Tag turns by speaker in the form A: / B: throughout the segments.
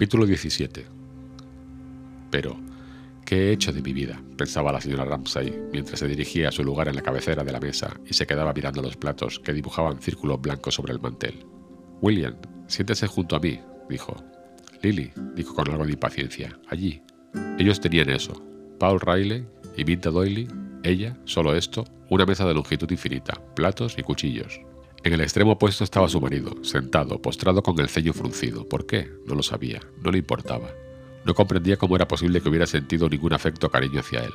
A: Capítulo 17 Pero, ¿qué he hecho de mi vida? pensaba la señora Ramsay mientras se dirigía a su lugar en la cabecera de la mesa y se quedaba mirando los platos que dibujaban círculos blancos sobre el mantel. William, siéntese junto a mí, dijo. Lily, dijo con algo de impaciencia, allí. Ellos tenían eso. Paul Riley y Vinta Doyle, ella, solo esto, una mesa de longitud infinita, platos y cuchillos. En el extremo opuesto estaba su marido, sentado, postrado con el ceño fruncido. ¿Por qué? No lo sabía, no le importaba. No comprendía cómo era posible que hubiera sentido ningún afecto o cariño hacia él.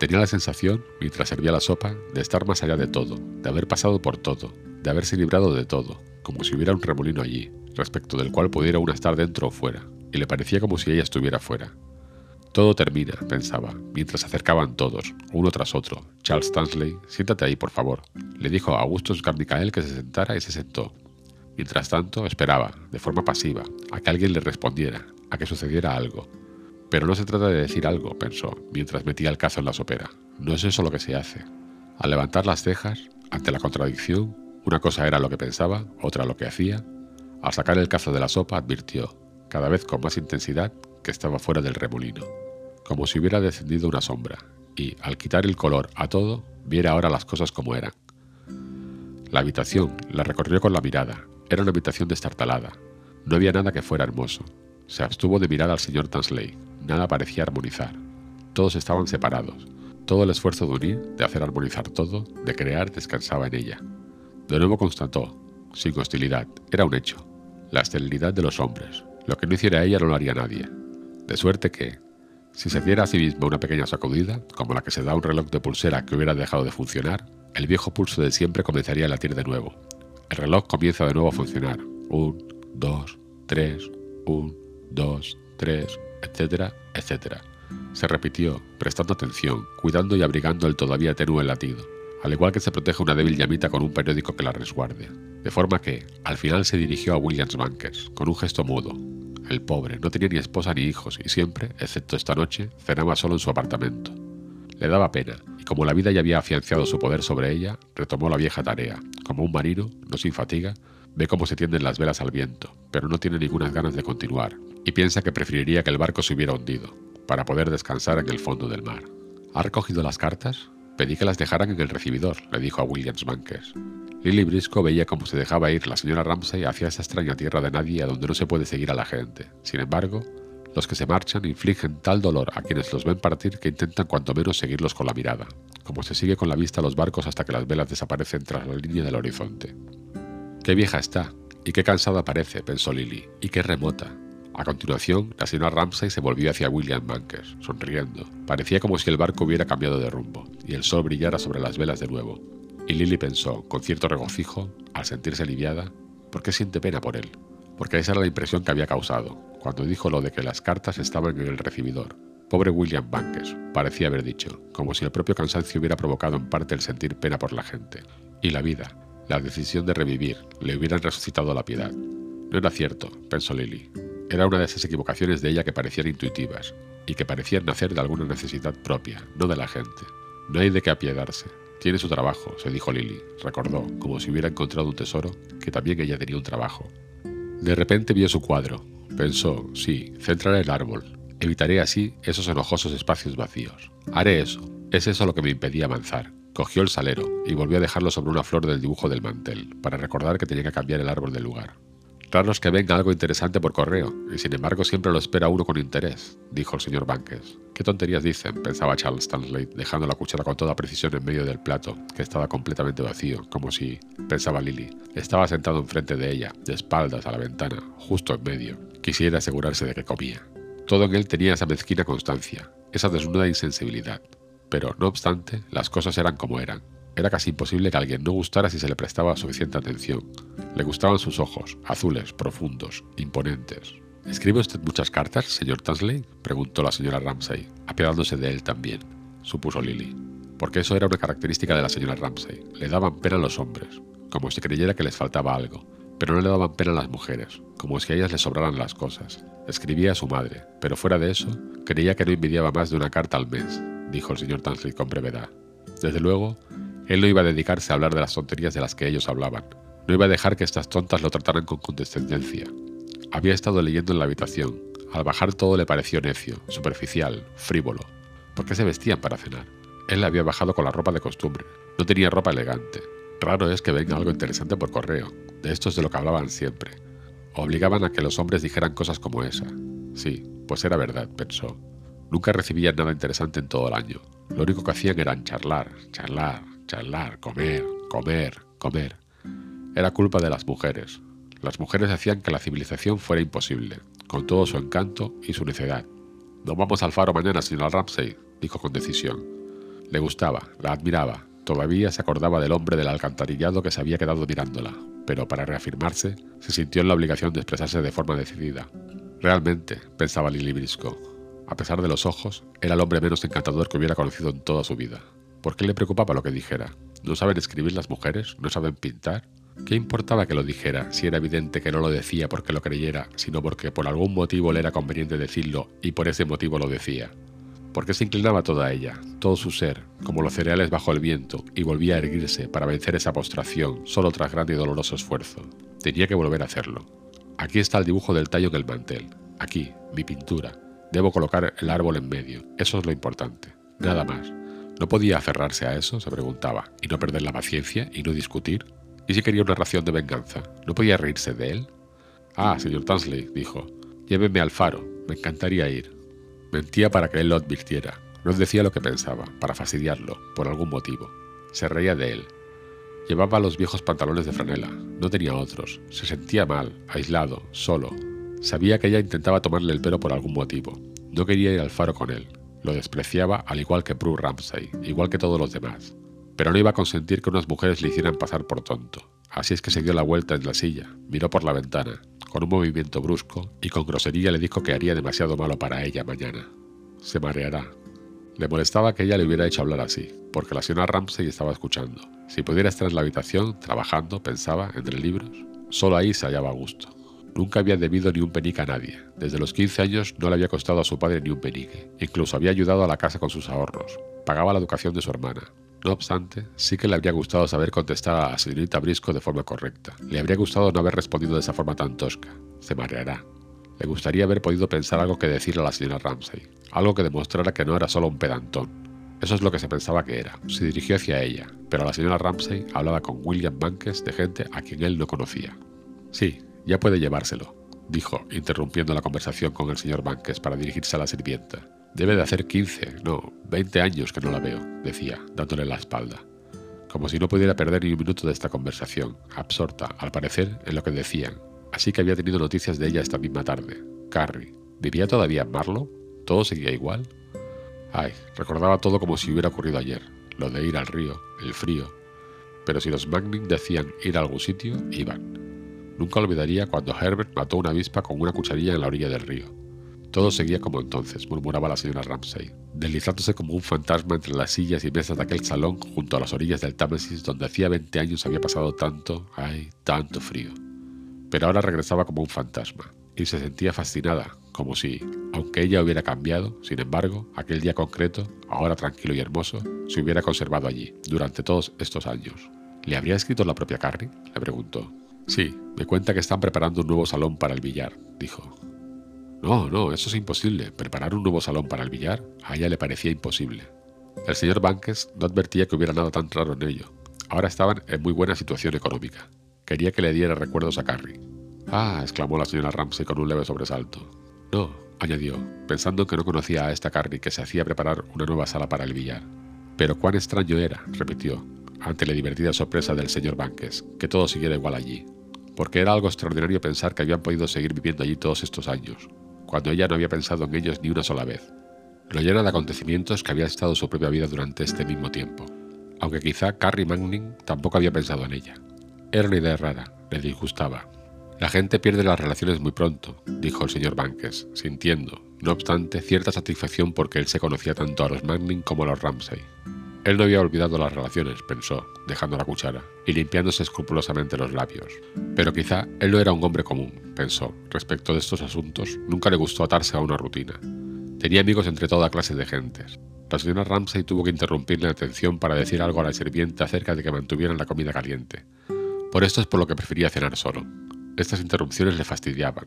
A: Tenía la sensación, mientras servía la sopa, de estar más allá de todo, de haber pasado por todo, de haberse librado de todo, como si hubiera un remolino allí, respecto del cual pudiera uno estar dentro o fuera, y le parecía como si ella estuviera fuera. Todo termina, pensaba, mientras se acercaban todos, uno tras otro. Charles Tansley, siéntate ahí, por favor, le dijo a Augustus Garnicael que se sentara y se sentó. Mientras tanto, esperaba, de forma pasiva, a que alguien le respondiera, a que sucediera algo. Pero no se trata de decir algo, pensó, mientras metía el cazo en la sopera. No es eso lo que se hace. Al levantar las cejas, ante la contradicción, una cosa era lo que pensaba, otra lo que hacía, al sacar el cazo de la sopa advirtió, cada vez con más intensidad, que estaba fuera del remolino como si hubiera descendido una sombra, y, al quitar el color a todo, viera ahora las cosas como eran. La habitación la recorrió con la mirada. Era una habitación destartalada. No había nada que fuera hermoso. Se abstuvo de mirar al señor Tansley. Nada parecía armonizar. Todos estaban separados. Todo el esfuerzo de unir, de hacer armonizar todo, de crear, descansaba en ella. De nuevo constató, sin hostilidad, era un hecho, la esterilidad de los hombres. Lo que no hiciera ella no lo haría nadie. De suerte que, si se diera a sí mismo una pequeña sacudida, como la que se da a un reloj de pulsera que hubiera dejado de funcionar, el viejo pulso de siempre comenzaría a latir de nuevo. El reloj comienza de nuevo a funcionar. Un, dos, tres, un, dos, tres, etcétera, etcétera. Se repitió, prestando atención, cuidando y abrigando el todavía tenue latido, al igual que se protege una débil llamita con un periódico que la resguarde. De forma que, al final se dirigió a Williams Bankers, con un gesto mudo, el pobre, no tenía ni esposa ni hijos y siempre, excepto esta noche, cenaba solo en su apartamento. Le daba pena, y como la vida ya había afianzado su poder sobre ella, retomó la vieja tarea. Como un marino, no sin fatiga, ve cómo se tienden las velas al viento, pero no tiene ninguna ganas de continuar, y piensa que preferiría que el barco se hubiera hundido, para poder descansar en el fondo del mar. ¿Ha recogido las cartas? Pedí que las dejaran en el recibidor, le dijo a Williams Bankers. Lily Brisco veía cómo se dejaba ir la señora Ramsay hacia esa extraña tierra de nadie a donde no se puede seguir a la gente. Sin embargo, los que se marchan infligen tal dolor a quienes los ven partir que intentan cuanto menos seguirlos con la mirada, como se sigue con la vista los barcos hasta que las velas desaparecen tras la línea del horizonte. Qué vieja está, y qué cansada parece, pensó Lily, y qué remota. A continuación, la señora Ramsay se volvió hacia William Bankers, sonriendo. Parecía como si el barco hubiera cambiado de rumbo, y el sol brillara sobre las velas de nuevo. Y Lily pensó, con cierto regocijo, al sentirse aliviada, ¿por qué siente pena por él? Porque esa era la impresión que había causado, cuando dijo lo de que las cartas estaban en el recibidor. Pobre William Bankes, parecía haber dicho, como si el propio cansancio hubiera provocado en parte el sentir pena por la gente. Y la vida, la decisión de revivir, le hubieran resucitado la piedad. No era cierto, pensó Lily. Era una de esas equivocaciones de ella que parecían intuitivas, y que parecían nacer de alguna necesidad propia, no de la gente. No hay de qué apiedarse, tiene su trabajo, se dijo Lily. Recordó, como si hubiera encontrado un tesoro, que también ella tenía un trabajo. De repente vio su cuadro. Pensó, sí, centrar el árbol. Evitaré así esos enojosos espacios vacíos. Haré eso. Es eso lo que me impedía avanzar. Cogió el salero y volvió a dejarlo sobre una flor del dibujo del mantel, para recordar que tenía que cambiar el árbol del lugar. Raros que venga algo interesante por correo, y sin embargo siempre lo espera uno con interés, dijo el señor Banques. ¿Qué tonterías dicen? pensaba Charles Stanley, dejando la cuchara con toda precisión en medio del plato, que estaba completamente vacío, como si, pensaba Lily, estaba sentado enfrente de ella, de espaldas a la ventana, justo en medio. Quisiera asegurarse de que comía. Todo en él tenía esa mezquina constancia, esa desnuda insensibilidad. Pero, no obstante, las cosas eran como eran, era casi imposible que alguien no gustara si se le prestaba suficiente atención. Le gustaban sus ojos, azules, profundos, imponentes. ¿Escribe usted muchas cartas, señor Tansley? preguntó la señora Ramsay, apiadándose de él también, supuso Lily. Porque eso era una característica de la señora Ramsay. Le daban pena a los hombres, como si creyera que les faltaba algo, pero no le daban pena a las mujeres, como si a ellas les sobraran las cosas. Escribía a su madre, pero fuera de eso, creía que no envidiaba más de una carta al mes, dijo el señor Tansley con brevedad. Desde luego, él no iba a dedicarse a hablar de las tonterías de las que ellos hablaban. No iba a dejar que estas tontas lo trataran con condescendencia. Había estado leyendo en la habitación. Al bajar todo le pareció necio, superficial, frívolo. ¿Por qué se vestían para cenar? Él había bajado con la ropa de costumbre. No tenía ropa elegante. Raro es que venga algo interesante por correo. De esto es de lo que hablaban siempre. Obligaban a que los hombres dijeran cosas como esa. Sí, pues era verdad, pensó. Nunca recibían nada interesante en todo el año. Lo único que hacían era charlar, charlar, charlar, comer, comer, comer. Era culpa de las mujeres. Las mujeres hacían que la civilización fuera imposible, con todo su encanto y su necedad. No vamos al faro mañana, señor Ramsay, dijo con decisión. Le gustaba, la admiraba, todavía se acordaba del hombre del alcantarillado que se había quedado mirándola, pero para reafirmarse, se sintió en la obligación de expresarse de forma decidida. Realmente, pensaba Lily Briscoe, a pesar de los ojos, era el hombre menos encantador que hubiera conocido en toda su vida. ¿Por qué le preocupaba lo que dijera? ¿No saben escribir las mujeres? ¿No saben pintar? ¿Qué importaba que lo dijera si era evidente que no lo decía porque lo creyera, sino porque por algún motivo le era conveniente decirlo y por ese motivo lo decía? ¿Por qué se inclinaba toda ella, todo su ser, como los cereales bajo el viento, y volvía a erguirse para vencer esa postración solo tras grande y doloroso esfuerzo? Tenía que volver a hacerlo. Aquí está el dibujo del tallo en el mantel. Aquí, mi pintura. Debo colocar el árbol en medio. Eso es lo importante. Nada más. ¿No podía aferrarse a eso? se preguntaba, y no perder la paciencia y no discutir. ¿Y si quería una ración de venganza? ¿No podía reírse de él? Ah, señor Tansley, dijo, lléveme al faro, me encantaría ir. Mentía para que él lo advirtiera. No decía lo que pensaba, para fastidiarlo, por algún motivo. Se reía de él. Llevaba los viejos pantalones de franela, no tenía otros. Se sentía mal, aislado, solo. Sabía que ella intentaba tomarle el pelo por algún motivo. No quería ir al faro con él. Lo despreciaba al igual que Prue Ramsay, igual que todos los demás pero no iba a consentir que unas mujeres le hicieran pasar por tonto. Así es que se dio la vuelta en la silla, miró por la ventana, con un movimiento brusco, y con grosería le dijo que haría demasiado malo para ella mañana. Se mareará. Le molestaba que ella le hubiera hecho hablar así, porque la señora Ramsey estaba escuchando. Si pudiera estar en la habitación, trabajando, pensaba, entre libros, solo ahí se hallaba a gusto. Nunca había debido ni un penique a nadie. Desde los 15 años no le había costado a su padre ni un penique. Incluso había ayudado a la casa con sus ahorros. Pagaba la educación de su hermana. No obstante, sí que le habría gustado saber contestar a la señorita Brisco de forma correcta. Le habría gustado no haber respondido de esa forma tan tosca. Se mareará. Le gustaría haber podido pensar algo que decirle a la señora Ramsay, algo que demostrara que no era solo un pedantón. Eso es lo que se pensaba que era. Se dirigió hacia ella, pero la señora Ramsay hablaba con William Bankes de gente a quien él no conocía. Sí, ya puede llevárselo, dijo, interrumpiendo la conversación con el señor Bankes para dirigirse a la sirvienta. Debe de hacer 15, no, 20 años que no la veo, decía, dándole la espalda. Como si no pudiera perder ni un minuto de esta conversación, absorta, al parecer, en lo que decían. Así que había tenido noticias de ella esta misma tarde. Carrie. ¿Vivía todavía en Marlow? ¿Todo seguía igual? Ay, recordaba todo como si hubiera ocurrido ayer. Lo de ir al río, el frío. Pero si los Magnin decían ir a algún sitio, iban. Nunca olvidaría cuando Herbert mató una avispa con una cucharilla en la orilla del río. Todo seguía como entonces, murmuraba la señora Ramsay, deslizándose como un fantasma entre las sillas y mesas de aquel salón junto a las orillas del Támesis donde hacía 20 años había pasado tanto, ay, tanto frío. Pero ahora regresaba como un fantasma, y se sentía fascinada, como si, aunque ella hubiera cambiado, sin embargo, aquel día concreto, ahora tranquilo y hermoso, se hubiera conservado allí, durante todos estos años. ¿Le habría escrito la propia Carrie? le preguntó. Sí, me cuenta que están preparando un nuevo salón para el billar, dijo. No, no, eso es imposible. Preparar un nuevo salón para el billar a ella le parecía imposible. El señor Banques no advertía que hubiera nada tan raro en ello. Ahora estaban en muy buena situación económica. Quería que le diera recuerdos a Carrie. Ah, exclamó la señora Ramsey con un leve sobresalto. No, añadió, pensando que no conocía a esta Carrie que se hacía preparar una nueva sala para el billar. Pero cuán extraño era, repitió, ante la divertida sorpresa del señor Banques, que todo siguiera igual allí. Porque era algo extraordinario pensar que habían podido seguir viviendo allí todos estos años, cuando ella no había pensado en ellos ni una sola vez. Lo llena de acontecimientos que había estado su propia vida durante este mismo tiempo, aunque quizá Carrie Manning tampoco había pensado en ella. Era una idea rara, le disgustaba. La gente pierde las relaciones muy pronto, dijo el señor Banques, sintiendo, no obstante, cierta satisfacción porque él se conocía tanto a los Manning como a los Ramsay. Él no había olvidado las relaciones, pensó, dejando la cuchara y limpiándose escrupulosamente los labios. Pero quizá él no era un hombre común, pensó. Respecto de estos asuntos, nunca le gustó atarse a una rutina. Tenía amigos entre toda clase de gentes. La señora Ramsay tuvo que interrumpirle la atención para decir algo a la sirvienta acerca de que mantuvieran la comida caliente. Por esto es por lo que prefería cenar solo. Estas interrupciones le fastidiaban.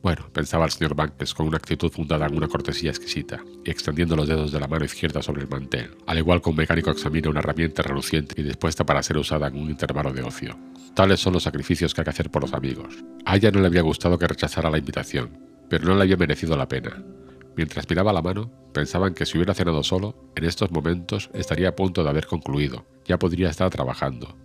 A: Bueno, pensaba el señor Banks con una actitud fundada en una cortesía exquisita y extendiendo los dedos de la mano izquierda sobre el mantel, al igual que un mecánico examina una herramienta reluciente y dispuesta para ser usada en un intervalo de ocio. Tales son los sacrificios que hay que hacer por los amigos. A ella no le había gustado que rechazara la invitación, pero no le había merecido la pena. Mientras miraba la mano, pensaba en que si hubiera cenado solo, en estos momentos estaría a punto de haber concluido, ya podría estar trabajando.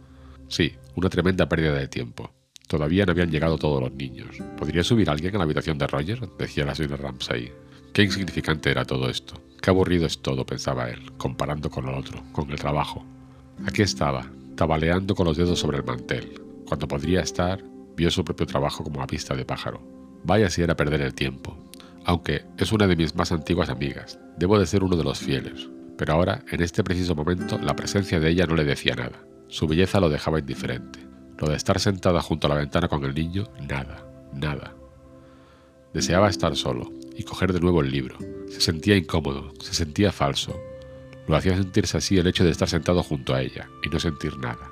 A: Sí, una tremenda pérdida de tiempo. Todavía no habían llegado todos los niños. ¿Podría subir alguien a la habitación de Roger? decía la señora Ramsay. Qué insignificante era todo esto. Qué aburrido es todo, pensaba él, comparando con lo otro, con el trabajo. Aquí estaba, tabaleando con los dedos sobre el mantel. Cuando podría estar, vio su propio trabajo como a vista de pájaro. Vaya si era perder el tiempo. Aunque es una de mis más antiguas amigas, debo de ser uno de los fieles. Pero ahora, en este preciso momento, la presencia de ella no le decía nada. Su belleza lo dejaba indiferente. De estar sentada junto a la ventana con el niño, nada, nada. Deseaba estar solo y coger de nuevo el libro. Se sentía incómodo, se sentía falso. Lo hacía sentirse así el hecho de estar sentado junto a ella y no sentir nada.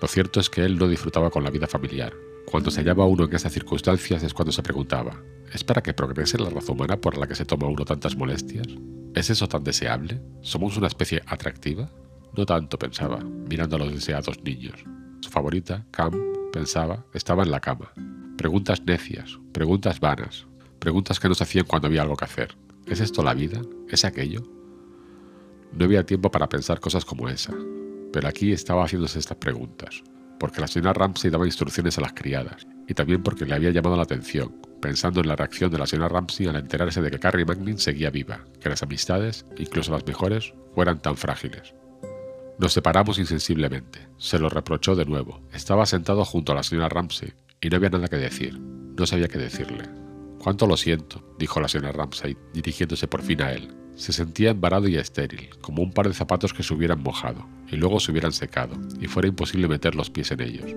A: Lo cierto es que él no disfrutaba con la vida familiar. Cuando se hallaba uno en esas circunstancias es cuando se preguntaba, ¿es para que progrese la raza humana por la que se toma uno tantas molestias? ¿Es eso tan deseable? ¿Somos una especie atractiva? No tanto, pensaba, mirando a los deseados niños. Su favorita, Cam, pensaba, estaba en la cama. Preguntas necias, preguntas vanas, preguntas que no se hacían cuando había algo que hacer. ¿Es esto la vida? ¿Es aquello? No había tiempo para pensar cosas como esa, pero aquí estaba haciéndose estas preguntas, porque la señora Ramsey daba instrucciones a las criadas, y también porque le había llamado la atención, pensando en la reacción de la señora Ramsey al enterarse de que Carrie Manning seguía viva, que las amistades, incluso las mejores, fueran tan frágiles. Nos separamos insensiblemente. Se lo reprochó de nuevo. Estaba sentado junto a la señora Ramsey y no había nada que decir. No sabía qué decirle. Cuánto lo siento, dijo la señora Ramsay, dirigiéndose por fin a él. Se sentía embarado y estéril, como un par de zapatos que se hubieran mojado y luego se hubieran secado, y fuera imposible meter los pies en ellos.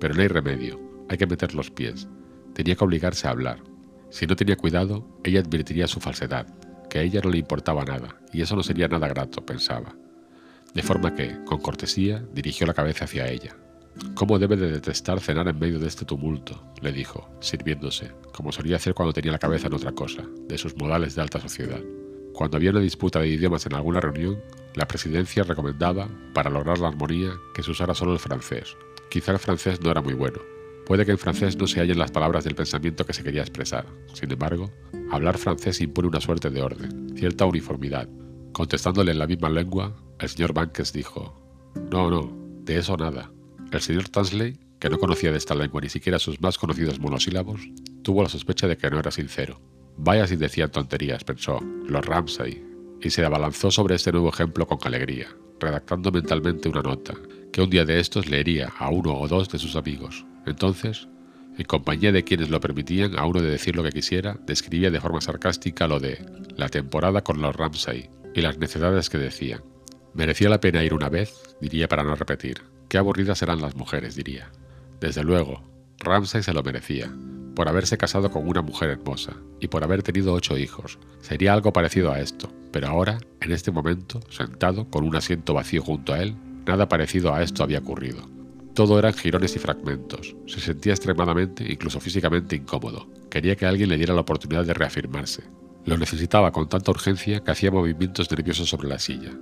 A: Pero no hay remedio, hay que meter los pies. Tenía que obligarse a hablar. Si no tenía cuidado, ella advertiría su falsedad, que a ella no le importaba nada, y eso no sería nada grato, pensaba de forma que, con cortesía, dirigió la cabeza hacia ella. ¿Cómo debe de detestar cenar en medio de este tumulto? le dijo, sirviéndose, como solía hacer cuando tenía la cabeza en otra cosa, de sus modales de alta sociedad. Cuando había una disputa de idiomas en alguna reunión, la presidencia recomendaba, para lograr la armonía, que se usara solo el francés. Quizá el francés no era muy bueno. Puede que en francés no se hallen las palabras del pensamiento que se quería expresar. Sin embargo, hablar francés impone una suerte de orden, cierta uniformidad. Contestándole en la misma lengua, el señor Bankes dijo, No, no, de eso nada. El señor Tansley, que no conocía de esta lengua ni siquiera sus más conocidos monosílabos, tuvo la sospecha de que no era sincero. Vaya si decían tonterías, pensó, los Ramsay, y se abalanzó sobre este nuevo ejemplo con alegría, redactando mentalmente una nota, que un día de estos leería a uno o dos de sus amigos. Entonces, en compañía de quienes lo permitían a uno de decir lo que quisiera, describía de forma sarcástica lo de la temporada con los Ramsay y las necesidades que decían. Merecía la pena ir una vez, diría para no repetir. Qué aburridas eran las mujeres, diría. Desde luego, Ramsay se lo merecía, por haberse casado con una mujer hermosa y por haber tenido ocho hijos. Sería algo parecido a esto, pero ahora, en este momento, sentado, con un asiento vacío junto a él, nada parecido a esto había ocurrido. Todo eran jirones y fragmentos. Se sentía extremadamente, incluso físicamente incómodo. Quería que alguien le diera la oportunidad de reafirmarse. Lo necesitaba con tanta urgencia que hacía movimientos nerviosos sobre la silla.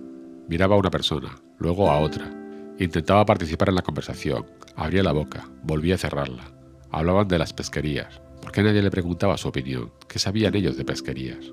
A: Miraba a una persona, luego a otra. Intentaba participar en la conversación. Abría la boca, volvía a cerrarla. Hablaban de las pesquerías. ¿Por qué nadie le preguntaba su opinión? ¿Qué sabían ellos de pesquerías?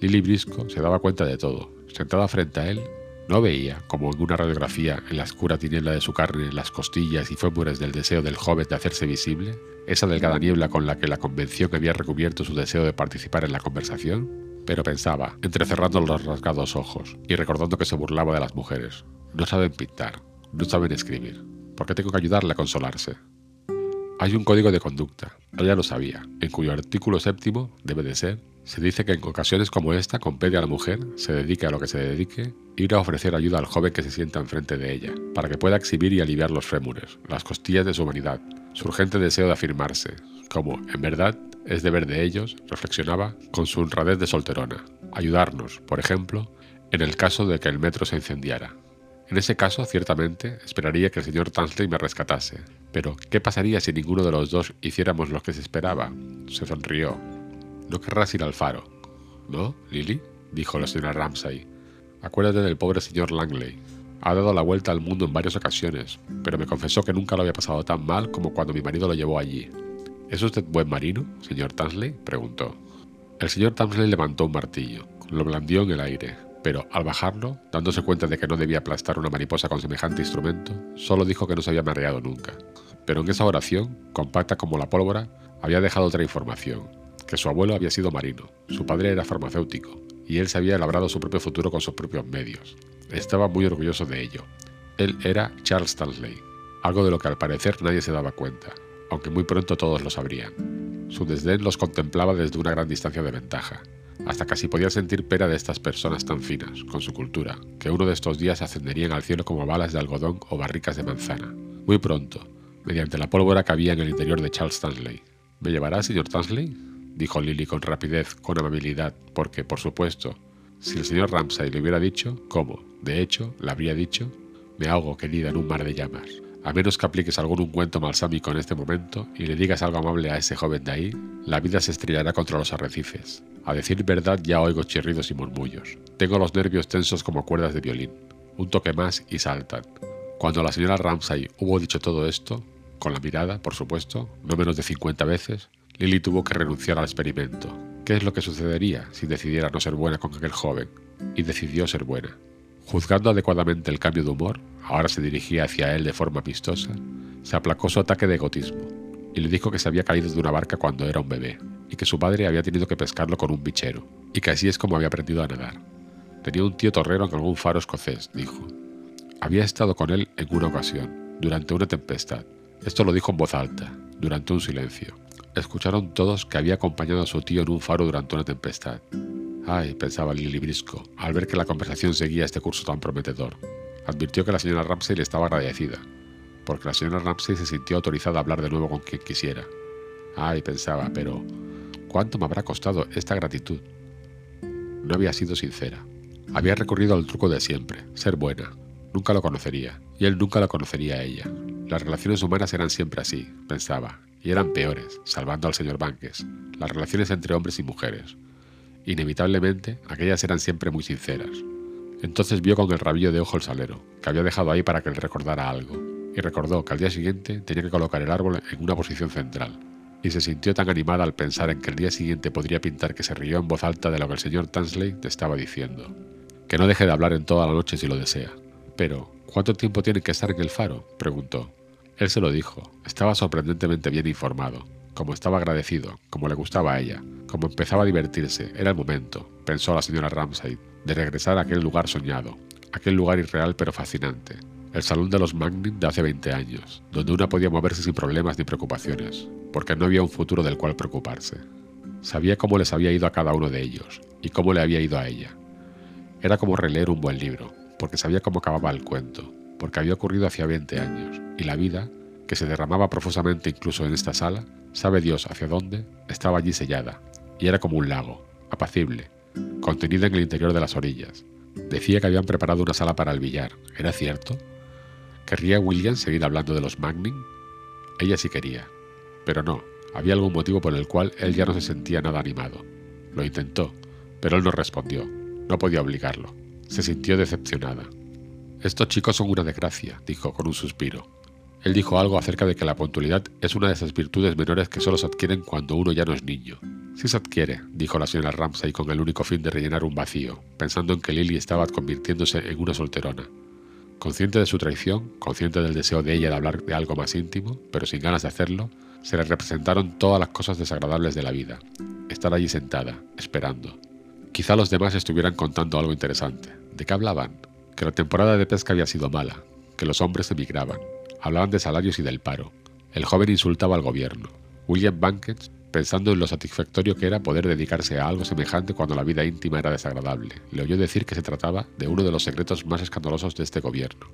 A: Lily Brisco se daba cuenta de todo. Sentada frente a él, no veía, como en una radiografía, en la oscura tiniebla de su carne, las costillas y fémures del deseo del joven de hacerse visible, esa delgada niebla con la que la convención había recubierto su deseo de participar en la conversación pero pensaba, entrecerrando los rasgados ojos y recordando que se burlaba de las mujeres. No saben pintar, no saben escribir. ¿Por qué tengo que ayudarle a consolarse? Hay un código de conducta, ella lo sabía, en cuyo artículo séptimo, debe de ser, se dice que en ocasiones como esta compete a la mujer, se dedique a lo que se dedique, ir a ofrecer ayuda al joven que se sienta enfrente de ella, para que pueda exhibir y aliviar los fémures, las costillas de su humanidad, su urgente deseo de afirmarse, como, en verdad, es deber de ellos, reflexionaba, con su honradez de solterona, ayudarnos, por ejemplo, en el caso de que el metro se incendiara. En ese caso, ciertamente, esperaría que el señor Tansley me rescatase. Pero, ¿qué pasaría si ninguno de los dos hiciéramos lo que se esperaba? Se sonrió. No querrás ir al faro. ¿No, Lily? dijo la señora Ramsay. Acuérdate del pobre señor Langley. Ha dado la vuelta al mundo en varias ocasiones, pero me confesó que nunca lo había pasado tan mal como cuando mi marido lo llevó allí. ¿Es usted buen marino, señor Tansley? preguntó. El señor Tansley levantó un martillo, lo blandió en el aire, pero al bajarlo, dándose cuenta de que no debía aplastar una mariposa con semejante instrumento, solo dijo que no se había mareado nunca. Pero en esa oración, compacta como la pólvora, había dejado otra información, que su abuelo había sido marino, su padre era farmacéutico, y él se había labrado su propio futuro con sus propios medios. Estaba muy orgulloso de ello. Él era Charles Stanley, algo de lo que al parecer nadie se daba cuenta, aunque muy pronto todos lo sabrían. Su desdén los contemplaba desde una gran distancia de ventaja, hasta casi podía sentir pena de estas personas tan finas, con su cultura, que uno de estos días ascenderían al cielo como balas de algodón o barricas de manzana. Muy pronto, mediante la pólvora que había en el interior de Charles Tansley. ¿Me llevará, señor Tansley? dijo Lily con rapidez, con amabilidad, porque, por supuesto, si el señor Ramsay le hubiera dicho, ¿cómo? De hecho, le habría dicho, me ahogo, querida, en un mar de llamas. A menos que apliques algún ungüento malsámico en este momento y le digas algo amable a ese joven de ahí, la vida se estrellará contra los arrecifes. A decir verdad ya oigo chirridos y murmullos. Tengo los nervios tensos como cuerdas de violín. Un toque más y saltan. Cuando la señora Ramsay hubo dicho todo esto, con la mirada, por supuesto, no menos de 50 veces, Lily tuvo que renunciar al experimento. ¿Qué es lo que sucedería si decidiera no ser buena con aquel joven? Y decidió ser buena. Juzgando adecuadamente el cambio de humor, ahora se dirigía hacia él de forma amistosa, se aplacó su ataque de egotismo y le dijo que se había caído de una barca cuando era un bebé y que su padre había tenido que pescarlo con un bichero y que así es como había aprendido a nadar. Tenía un tío torrero en algún faro escocés, dijo. Había estado con él en una ocasión, durante una tempestad. Esto lo dijo en voz alta, durante un silencio. Escucharon todos que había acompañado a su tío en un faro durante una tempestad. Ay, pensaba Lily Brisco, al ver que la conversación seguía este curso tan prometedor. Advirtió que la señora Ramsey le estaba agradecida, porque la señora Ramsey se sintió autorizada a hablar de nuevo con quien quisiera. Ay, pensaba, pero ¿cuánto me habrá costado esta gratitud? No había sido sincera. Había recurrido al truco de siempre, ser buena. Nunca lo conocería, y él nunca lo conocería a ella. Las relaciones humanas eran siempre así, pensaba, y eran peores, salvando al señor Banques, las relaciones entre hombres y mujeres. Inevitablemente, aquellas eran siempre muy sinceras. Entonces vio con el rabillo de ojo el salero, que había dejado ahí para que le recordara algo, y recordó que al día siguiente tenía que colocar el árbol en una posición central, y se sintió tan animada al pensar en que el día siguiente podría pintar que se rió en voz alta de lo que el señor Tansley te estaba diciendo. Que no deje de hablar en toda la noche si lo desea. Pero, ¿cuánto tiempo tiene que estar en el faro? preguntó. Él se lo dijo. Estaba sorprendentemente bien informado como estaba agradecido, como le gustaba a ella, como empezaba a divertirse, era el momento, pensó la señora Ramsay, de regresar a aquel lugar soñado, aquel lugar irreal pero fascinante, el salón de los Magnin de hace 20 años, donde una podía moverse sin problemas ni preocupaciones, porque no había un futuro del cual preocuparse. Sabía cómo les había ido a cada uno de ellos, y cómo le había ido a ella. Era como releer un buen libro, porque sabía cómo acababa el cuento, porque había ocurrido hacía 20 años, y la vida, que se derramaba profusamente incluso en esta sala, sabe Dios hacia dónde, estaba allí sellada, y era como un lago, apacible, contenida en el interior de las orillas. Decía que habían preparado una sala para el billar. ¿Era cierto? ¿Querría William seguir hablando de los Magnin? Ella sí quería. Pero no, había algún motivo por el cual él ya no se sentía nada animado. Lo intentó, pero él no respondió. No podía obligarlo. Se sintió decepcionada. Estos chicos son una desgracia, dijo con un suspiro. Él dijo algo acerca de que la puntualidad es una de esas virtudes menores que solo se adquieren cuando uno ya no es niño. Sí se adquiere, dijo la señora Ramsay con el único fin de rellenar un vacío, pensando en que Lily estaba convirtiéndose en una solterona. Consciente de su traición, consciente del deseo de ella de hablar de algo más íntimo, pero sin ganas de hacerlo, se le representaron todas las cosas desagradables de la vida. Estar allí sentada, esperando. Quizá los demás estuvieran contando algo interesante. ¿De qué hablaban? Que la temporada de pesca había sido mala, que los hombres emigraban, Hablaban de salarios y del paro. El joven insultaba al gobierno. William Bankett, pensando en lo satisfactorio que era poder dedicarse a algo semejante cuando la vida íntima era desagradable, le oyó decir que se trataba de uno de los secretos más escandalosos de este gobierno.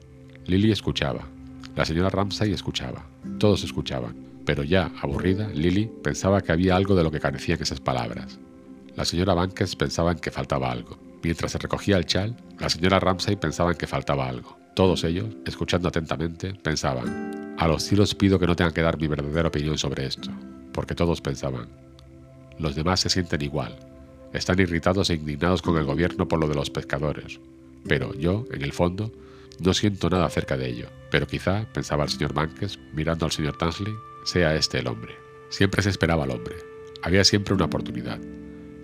A: Lily escuchaba. La señora Ramsay escuchaba. Todos escuchaban. Pero ya, aburrida, Lily pensaba que había algo de lo que carecían esas palabras. La señora Bankett pensaba en que faltaba algo. Mientras se recogía el chal, la señora Ramsay pensaba en que faltaba algo. Todos ellos, escuchando atentamente, pensaban, a los cielos pido que no tengan que dar mi verdadera opinión sobre esto, porque todos pensaban, los demás se sienten igual, están irritados e indignados con el gobierno por lo de los pescadores, pero yo, en el fondo, no siento nada acerca de ello, pero quizá, pensaba el señor Banques, mirando al señor Tansley, sea este el hombre. Siempre se esperaba al hombre. Había siempre una oportunidad.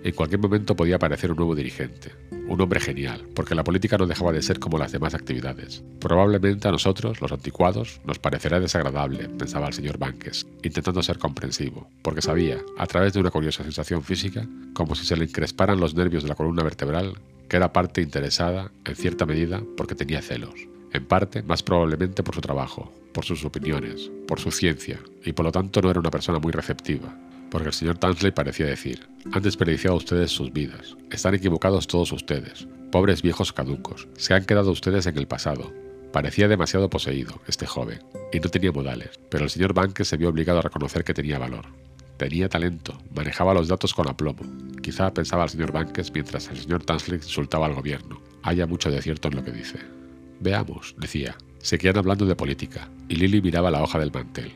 A: En cualquier momento podía aparecer un nuevo dirigente, un hombre genial, porque la política no dejaba de ser como las demás actividades. Probablemente a nosotros, los anticuados, nos parecerá desagradable, pensaba el señor Banques, intentando ser comprensivo, porque sabía, a través de una curiosa sensación física, como si se le encresparan los nervios de la columna vertebral, que era parte interesada, en cierta medida, porque tenía celos. En parte, más probablemente por su trabajo, por sus opiniones, por su ciencia, y por lo tanto no era una persona muy receptiva, porque el señor Tansley parecía decir, han desperdiciado ustedes sus vidas, están equivocados todos ustedes, pobres viejos caducos, se han quedado ustedes en el pasado. Parecía demasiado poseído, este joven, y no tenía modales, pero el señor Banques se vio obligado a reconocer que tenía valor. Tenía talento, manejaba los datos con aplomo. Quizá pensaba el señor Banques mientras el señor Tansley insultaba al gobierno. Haya mucho de cierto en lo que dice. Veamos, decía. Seguían hablando de política, y Lily miraba la hoja del mantel.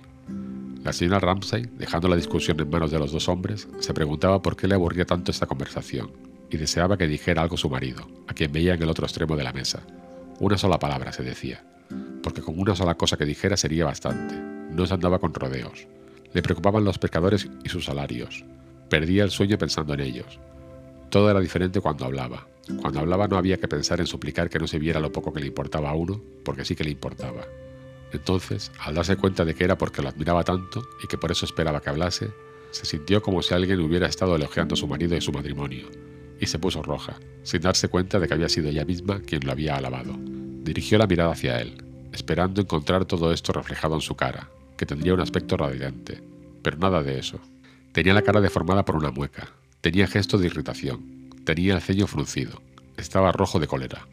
A: La señora Ramsay, dejando la discusión en manos de los dos hombres, se preguntaba por qué le aburría tanto esta conversación, y deseaba que dijera algo su marido, a quien veía en el otro extremo de la mesa. Una sola palabra, se decía, porque con una sola cosa que dijera sería bastante. No se andaba con rodeos. Le preocupaban los pescadores y sus salarios. Perdía el sueño pensando en ellos. Todo era diferente cuando hablaba. Cuando hablaba no había que pensar en suplicar que no se viera lo poco que le importaba a uno, porque sí que le importaba. Entonces, al darse cuenta de que era porque lo admiraba tanto y que por eso esperaba que hablase, se sintió como si alguien hubiera estado elogiando a su marido y su matrimonio, y se puso roja, sin darse cuenta de que había sido ella misma quien lo había alabado. Dirigió la mirada hacia él, esperando encontrar todo esto reflejado en su cara, que tendría un aspecto radiante, pero nada de eso. Tenía la cara deformada por una mueca, tenía gesto de irritación, tenía el ceño fruncido, estaba rojo de cólera.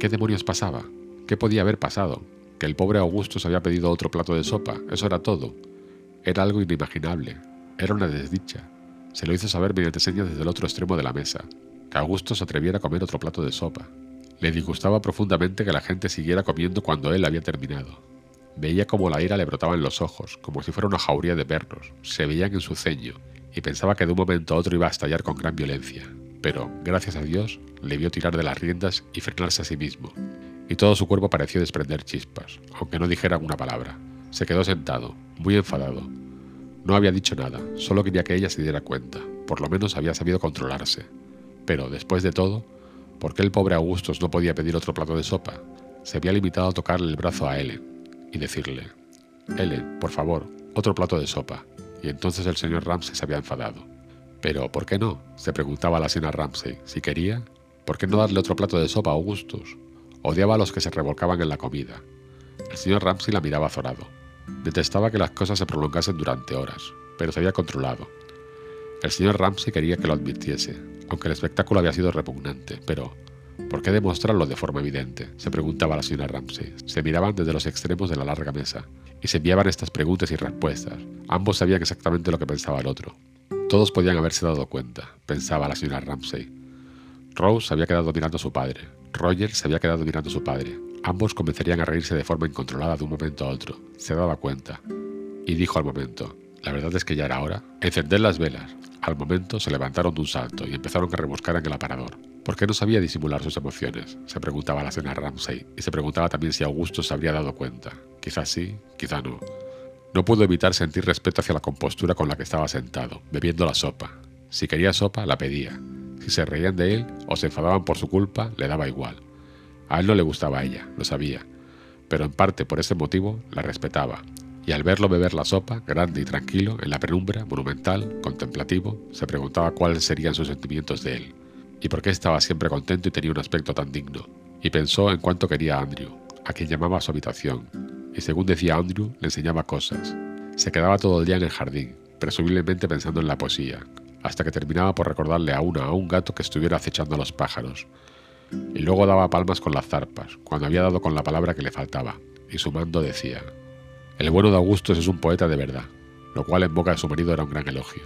A: ¿Qué demonios pasaba? ¿Qué podía haber pasado? Que el pobre Augusto se había pedido otro plato de sopa, eso era todo. Era algo inimaginable, era una desdicha. Se lo hizo saber mediante señas desde el otro extremo de la mesa, que Augusto se atreviera a comer otro plato de sopa. Le disgustaba profundamente que la gente siguiera comiendo cuando él había terminado. Veía como la ira le brotaba en los ojos, como si fuera una jauría de perros, se veían en su ceño, y pensaba que de un momento a otro iba a estallar con gran violencia. Pero, gracias a Dios, le vio tirar de las riendas y frenarse a sí mismo, y todo su cuerpo pareció desprender chispas, aunque no dijera una palabra. Se quedó sentado, muy enfadado. No había dicho nada, solo quería que ella se diera cuenta, por lo menos había sabido controlarse. Pero, después de todo, ¿por qué el pobre Augustus no podía pedir otro plato de sopa? Se había limitado a tocarle el brazo a Ellen y decirle, Ellen, por favor, otro plato de sopa. Y entonces el señor Ramsey se había enfadado. Pero, ¿por qué no? se preguntaba la señora Ramsey. Si quería, ¿por qué no darle otro plato de sopa a Augustus? Odiaba a los que se revolcaban en la comida. El señor Ramsey la miraba azorado. Detestaba que las cosas se prolongasen durante horas, pero se había controlado. El señor Ramsey quería que lo advirtiese, aunque el espectáculo había sido repugnante, pero ¿por qué demostrarlo de forma evidente? se preguntaba la señora Ramsey. Se miraban desde los extremos de la larga mesa, y se enviaban estas preguntas y respuestas. Ambos sabían exactamente lo que pensaba el otro. Todos podían haberse dado cuenta, pensaba la señora Ramsey. Rose había quedado mirando a su padre, Roger se había quedado mirando a su padre. Ambos comenzarían a reírse de forma incontrolada de un momento a otro. Se daba cuenta. Y dijo al momento, la verdad es que ya era hora. Encender las velas. Al momento se levantaron de un salto y empezaron a rebuscar en el aparador. ¿Por qué no sabía disimular sus emociones? Se preguntaba la señora Ramsay y se preguntaba también si Augusto se habría dado cuenta. Quizás sí, quizá no. No pudo evitar sentir respeto hacia la compostura con la que estaba sentado, bebiendo la sopa. Si quería sopa, la pedía. Si se reían de él o se enfadaban por su culpa, le daba igual. A él no le gustaba a ella, lo sabía, pero en parte por ese motivo la respetaba, y al verlo beber la sopa, grande y tranquilo, en la penumbra, monumental, contemplativo, se preguntaba cuáles serían sus sentimientos de él, y por qué estaba siempre contento y tenía un aspecto tan digno, y pensó en cuánto quería a Andrew, a quien llamaba a su habitación, y según decía Andrew, le enseñaba cosas. Se quedaba todo el día en el jardín, presumiblemente pensando en la poesía, hasta que terminaba por recordarle a una a un gato que estuviera acechando a los pájaros. Y luego daba palmas con las zarpas, cuando había dado con la palabra que le faltaba, y sumando decía, El bueno de Augustus es un poeta de verdad, lo cual en boca de su marido era un gran elogio.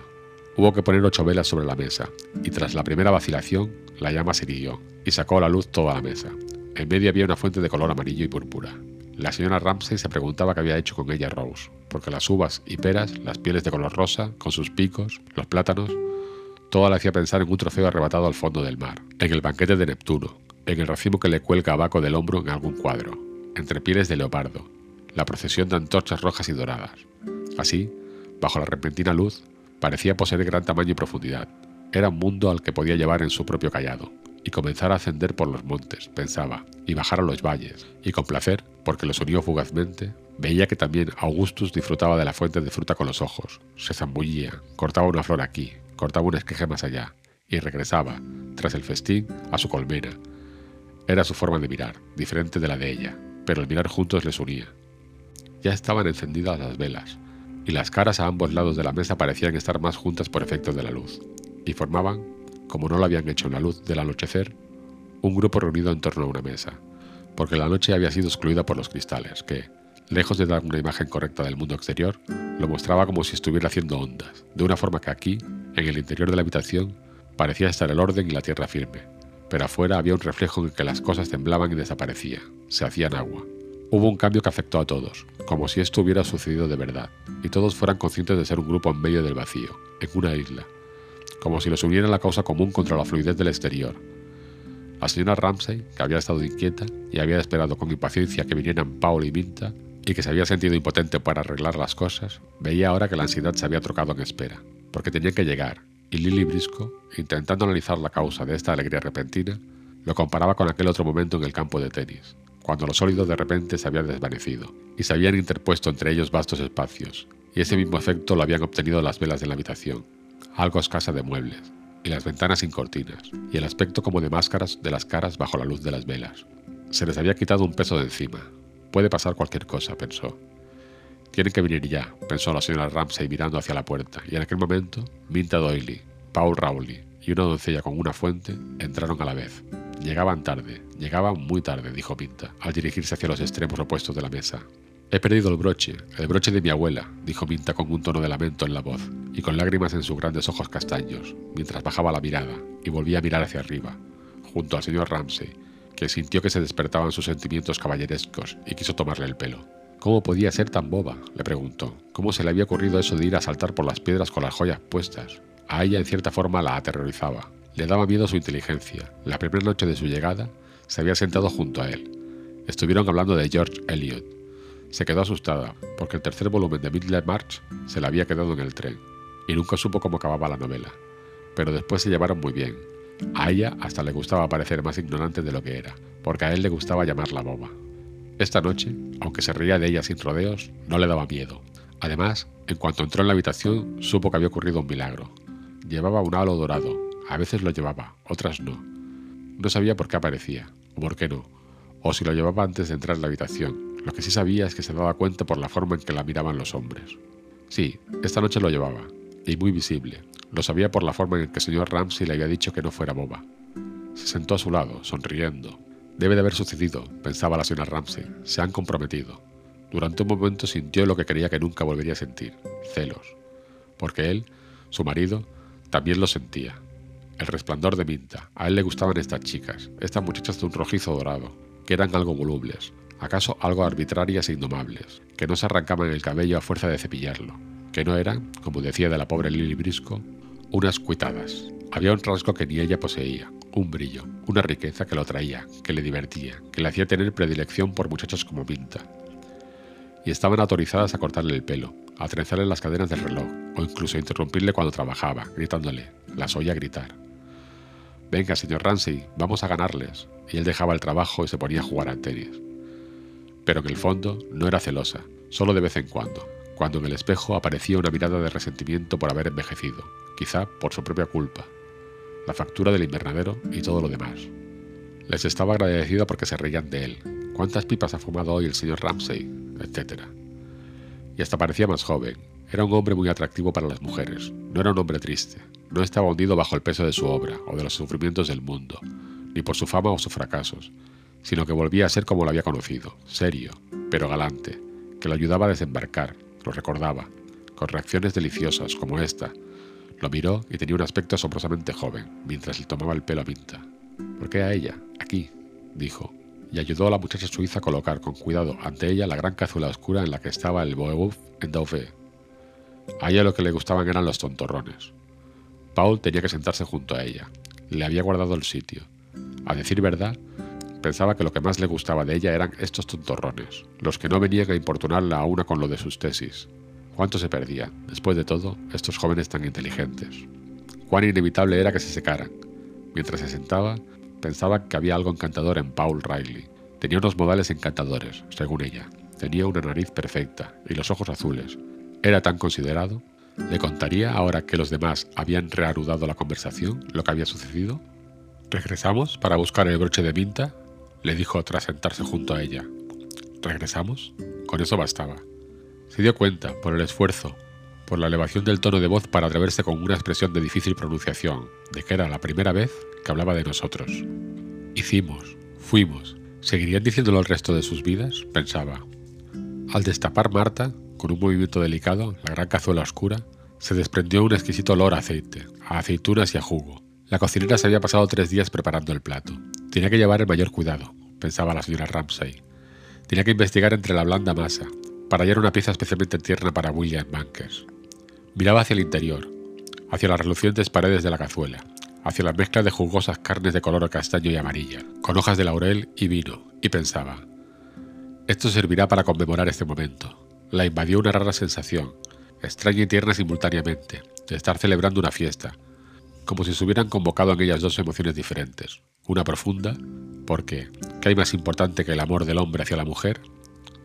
A: Hubo que poner ocho velas sobre la mesa, y tras la primera vacilación, la llama se irguió, y sacó a la luz toda la mesa. En medio había una fuente de color amarillo y púrpura. La señora Ramsay se preguntaba qué había hecho con ella Rose, porque las uvas y peras, las pieles de color rosa, con sus picos, los plátanos, todo le hacía pensar en un trofeo arrebatado al fondo del mar, en el banquete de Neptuno, en el racimo que le cuelga abajo del hombro en algún cuadro, entre pieles de leopardo, la procesión de antorchas rojas y doradas. Así, bajo la repentina luz, parecía poseer gran tamaño y profundidad. Era un mundo al que podía llevar en su propio callado, y comenzar a ascender por los montes, pensaba, y bajar a los valles, y con placer, porque los unió fugazmente, veía que también Augustus disfrutaba de la fuente de fruta con los ojos, se zambullía, cortaba una flor aquí, cortaba un esqueje más allá, y regresaba, tras el festín, a su colmena. Era su forma de mirar, diferente de la de ella, pero el mirar juntos les unía. Ya estaban encendidas las velas, y las caras a ambos lados de la mesa parecían estar más juntas por efecto de la luz, y formaban como no lo habían hecho en la luz del anochecer, un grupo reunido en torno a una mesa, porque la noche había sido excluida por los cristales, que, lejos de dar una imagen correcta del mundo exterior, lo mostraba como si estuviera haciendo ondas, de una forma que aquí, en el interior de la habitación, parecía estar el orden y la tierra firme, pero afuera había un reflejo en que las cosas temblaban y desaparecían, se hacían agua. Hubo un cambio que afectó a todos, como si esto hubiera sucedido de verdad, y todos fueran conscientes de ser un grupo en medio del vacío, en una isla, como si los uniera la causa común contra la fluidez del exterior. La señora Ramsay, que había estado inquieta y había esperado con impaciencia que vinieran Paul y Minta, y que se había sentido impotente para arreglar las cosas, veía ahora que la ansiedad se había trocado en espera, porque tenía que llegar, y Lily Brisco, intentando analizar la causa de esta alegría repentina, lo comparaba con aquel otro momento en el campo de tenis, cuando lo sólido de repente se había desvanecido, y se habían interpuesto entre ellos vastos espacios, y ese mismo efecto lo habían obtenido las velas de la habitación, algo escasa de muebles, y las ventanas sin cortinas, y el aspecto como de máscaras de las caras bajo la luz de las velas. Se les había quitado un peso de encima. Puede pasar cualquier cosa, pensó. Tienen que venir ya, pensó la señora Ramsay mirando hacia la puerta, y en aquel momento, Minta Doyle, Paul Rowley y una doncella con una fuente entraron a la vez. Llegaban tarde, llegaban muy tarde, dijo Minta, al dirigirse hacia los extremos opuestos de la mesa. He perdido el broche, el broche de mi abuela, dijo Minta con un tono de lamento en la voz y con lágrimas en sus grandes ojos castaños, mientras bajaba la mirada y volvía a mirar hacia arriba, junto al señor Ramsey, que sintió que se despertaban sus sentimientos caballerescos y quiso tomarle el pelo. ¿Cómo podía ser tan boba? le preguntó. ¿Cómo se le había ocurrido eso de ir a saltar por las piedras con las joyas puestas? A ella en cierta forma la aterrorizaba. Le daba miedo su inteligencia. La primera noche de su llegada, se había sentado junto a él. Estuvieron hablando de George Eliot, se quedó asustada, porque el tercer volumen de Midnight March se la había quedado en el tren, y nunca supo cómo acababa la novela. Pero después se llevaron muy bien. A ella hasta le gustaba parecer más ignorante de lo que era, porque a él le gustaba llamarla boba. Esta noche, aunque se reía de ella sin rodeos, no le daba miedo. Además, en cuanto entró en la habitación, supo que había ocurrido un milagro. Llevaba un halo dorado, a veces lo llevaba, otras no. No sabía por qué aparecía, o por qué no, o si lo llevaba antes de entrar en la habitación, lo que sí sabía es que se daba cuenta por la forma en que la miraban los hombres. Sí, esta noche lo llevaba, y muy visible. Lo sabía por la forma en que el señor Ramsey le había dicho que no fuera boba. Se sentó a su lado, sonriendo. Debe de haber sucedido, pensaba la señora Ramsey. Se han comprometido. Durante un momento sintió lo que quería que nunca volvería a sentir, celos. Porque él, su marido, también lo sentía. El resplandor de Minta. A él le gustaban estas chicas, estas muchachas de un rojizo dorado, que eran algo volubles, acaso algo arbitrarias e indomables, que no se arrancaban el cabello a fuerza de cepillarlo, que no eran, como decía de la pobre Lily Brisco, unas cuitadas. Había un rasgo que ni ella poseía, un brillo, una riqueza que lo traía, que le divertía, que le hacía tener predilección por muchachos como Pinta. Y estaban autorizadas a cortarle el pelo, a trenzarle las cadenas del reloj, o incluso a interrumpirle cuando trabajaba, gritándole. Las oía gritar. Venga, señor Ramsey, vamos a ganarles. Y él dejaba el trabajo y se ponía a jugar al tenis pero en el fondo no era celosa, solo de vez en cuando, cuando en el espejo aparecía una mirada de resentimiento por haber envejecido, quizá por su propia culpa, la factura del invernadero y todo lo demás. Les estaba agradecida porque se reían de él. ¿Cuántas pipas ha fumado hoy el señor Ramsay? etcétera. Y hasta parecía más joven. Era un hombre muy atractivo para las mujeres. No era un hombre triste. No estaba hundido bajo el peso de su obra o de los sufrimientos del mundo, ni por su fama o sus fracasos, sino que volvía a ser como lo había conocido, serio, pero galante, que lo ayudaba a desembarcar, lo recordaba, con reacciones deliciosas como esta. Lo miró y tenía un aspecto asombrosamente joven, mientras le tomaba el pelo a Minta. ¿Por qué a ella? Aquí, dijo, y ayudó a la muchacha suiza a colocar con cuidado ante ella la gran cazuela oscura en la que estaba el boeuf en Dauphin. A ella lo que le gustaban eran los tontorrones. Paul tenía que sentarse junto a ella. Le había guardado el sitio. A decir verdad, pensaba que lo que más le gustaba de ella eran estos tontorrones, los que no venían a importunarla a una con lo de sus tesis. ¿Cuánto se perdía, después de todo, estos jóvenes tan inteligentes? Cuán inevitable era que se secaran. Mientras se sentaba, pensaba que había algo encantador en Paul Riley. Tenía unos modales encantadores, según ella. Tenía una nariz perfecta y los ojos azules. Era tan considerado. ¿Le contaría, ahora que los demás habían reanudado la conversación, lo que había sucedido? ¿Regresamos para buscar el broche de Minta? Le dijo tras sentarse junto a ella. ¿Regresamos? Con eso bastaba. Se dio cuenta, por el esfuerzo, por la elevación del tono de voz para atreverse con una expresión de difícil pronunciación, de que era la primera vez que hablaba de nosotros. Hicimos, fuimos, ¿seguirían diciéndolo el resto de sus vidas? pensaba. Al destapar Marta, con un movimiento delicado, la gran cazuela oscura, se desprendió un exquisito olor a aceite, a aceitunas y a jugo. La cocinera se había pasado tres días preparando el plato. Tenía que llevar el mayor cuidado, pensaba la señora Ramsay. Tenía que investigar entre la blanda masa, para hallar una pieza especialmente tierna para William Bankers. Miraba hacia el interior, hacia las relucientes paredes de la cazuela, hacia la mezcla de jugosas carnes de color castaño y amarilla, con hojas de laurel y vino, y pensaba, esto servirá para conmemorar este momento. La invadió una rara sensación, extraña y tierna simultáneamente, de estar celebrando una fiesta, como si se hubieran convocado en ellas dos emociones diferentes, una profunda, porque ¿qué hay más importante que el amor del hombre hacia la mujer?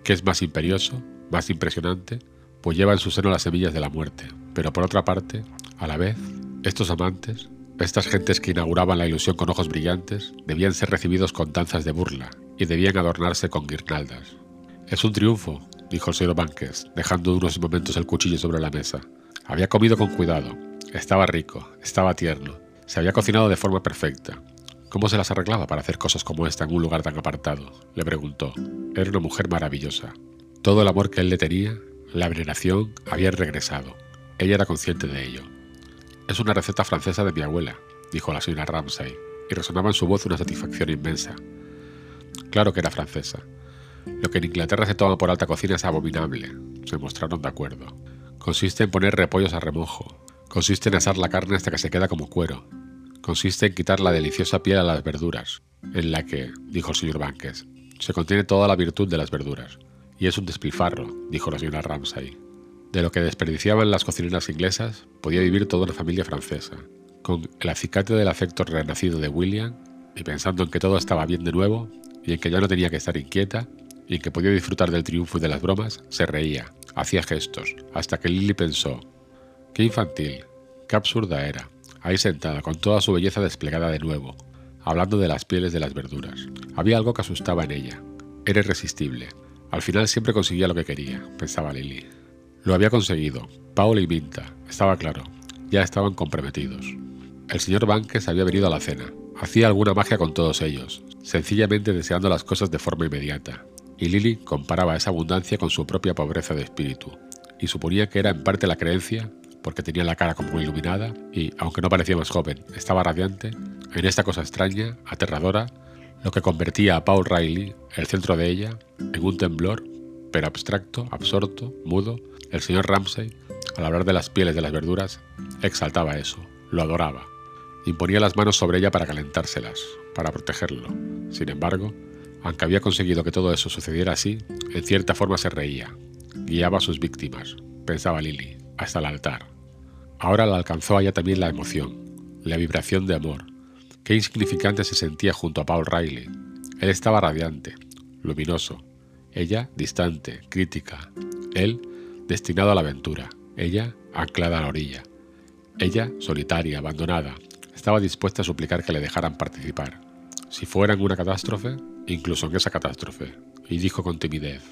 A: ¿Qué es más imperioso, más impresionante? Pues lleva en su seno las semillas de la muerte. Pero por otra parte, a la vez, estos amantes, estas gentes que inauguraban la ilusión con ojos brillantes, debían ser recibidos con danzas de burla y debían adornarse con guirnaldas. Es un triunfo, dijo el señor Banques, dejando unos momentos el cuchillo sobre la mesa. Había comido con cuidado, estaba rico, estaba tierno, se había cocinado de forma perfecta, ¿Cómo se las arreglaba para hacer cosas como esta en un lugar tan apartado? Le preguntó. Era una mujer maravillosa. Todo el amor que él le tenía, la veneración, había regresado. Ella era consciente de ello. Es una receta francesa de mi abuela, dijo la señora Ramsay, y resonaba en su voz una satisfacción inmensa. Claro que era francesa. Lo que en Inglaterra se toma por alta cocina es abominable. Se mostraron de acuerdo. Consiste en poner repollos a remojo. Consiste en asar la carne hasta que se queda como cuero, consiste en quitar la deliciosa piel a las verduras, en la que, dijo el señor Banques, se contiene toda la virtud de las verduras. Y es un despilfarro, dijo la señora Ramsay. De lo que desperdiciaban las cocineras inglesas, podía vivir toda una familia francesa. Con el acicate del afecto renacido de William, y pensando en que todo estaba bien de nuevo, y en que ya no tenía que estar inquieta, y en que podía disfrutar del triunfo y de las bromas, se reía, hacía gestos, hasta que Lily pensó, qué infantil, qué absurda era ahí sentada, con toda su belleza desplegada de nuevo, hablando de las pieles de las verduras. Había algo que asustaba en ella. Era irresistible. Al final siempre conseguía lo que quería, pensaba Lily. Lo había conseguido. Paul y Vinta, estaba claro. Ya estaban comprometidos. El señor Banques había venido a la cena. Hacía alguna magia con todos ellos, sencillamente deseando las cosas de forma inmediata. Y Lily comparaba esa abundancia con su propia pobreza de espíritu, y suponía que era en parte la creencia porque tenía la cara como iluminada y, aunque no parecía más joven, estaba radiante, en esta cosa extraña, aterradora, lo que convertía a Paul Riley, el centro de ella, en un temblor, pero abstracto, absorto, mudo, el señor Ramsay, al hablar de las pieles de las verduras, exaltaba eso, lo adoraba. Imponía las manos sobre ella para calentárselas, para protegerlo. Sin embargo, aunque había conseguido que todo eso sucediera así, en cierta forma se reía. Guiaba a sus víctimas, pensaba Lily, hasta el altar. Ahora la alcanzó allá también la emoción, la vibración de amor. Qué insignificante se sentía junto a Paul Riley. Él estaba radiante, luminoso. Ella distante, crítica. Él destinado a la aventura. Ella anclada a la orilla. Ella solitaria, abandonada. Estaba dispuesta a suplicar que le dejaran participar. Si fuera en una catástrofe, incluso en esa catástrofe. Y dijo con timidez: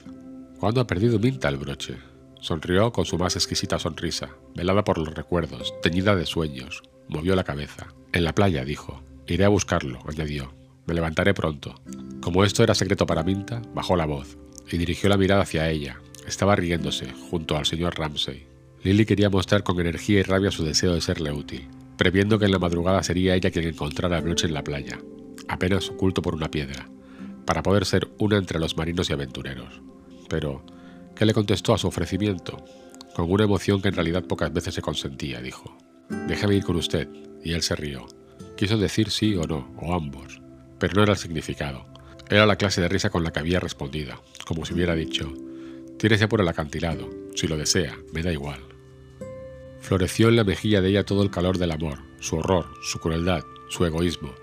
A: ¿Cuándo ha perdido Minta el broche? Sonrió con su más exquisita sonrisa, velada por los recuerdos, teñida de sueños. Movió la cabeza. En la playa, dijo. Iré a buscarlo, añadió. Me levantaré pronto. Como esto era secreto para Minta, bajó la voz y dirigió la mirada hacia ella. Estaba riéndose, junto al señor Ramsay. Lily quería mostrar con energía y rabia su deseo de serle útil, previendo que en la madrugada sería ella quien encontrara el broche en la playa, apenas oculto por una piedra. Para poder ser una entre los marinos y aventureros. Pero, ¿qué le contestó a su ofrecimiento? Con una emoción que en realidad pocas veces se consentía, dijo. Déjame ir con usted. Y él se rió. Quiso decir sí o no, o ambos, pero no era el significado. Era la clase de risa con la que había respondido, como si hubiera dicho, tírese por el acantilado, si lo desea, me da igual. Floreció en la mejilla de ella todo el calor del amor, su horror, su crueldad, su egoísmo.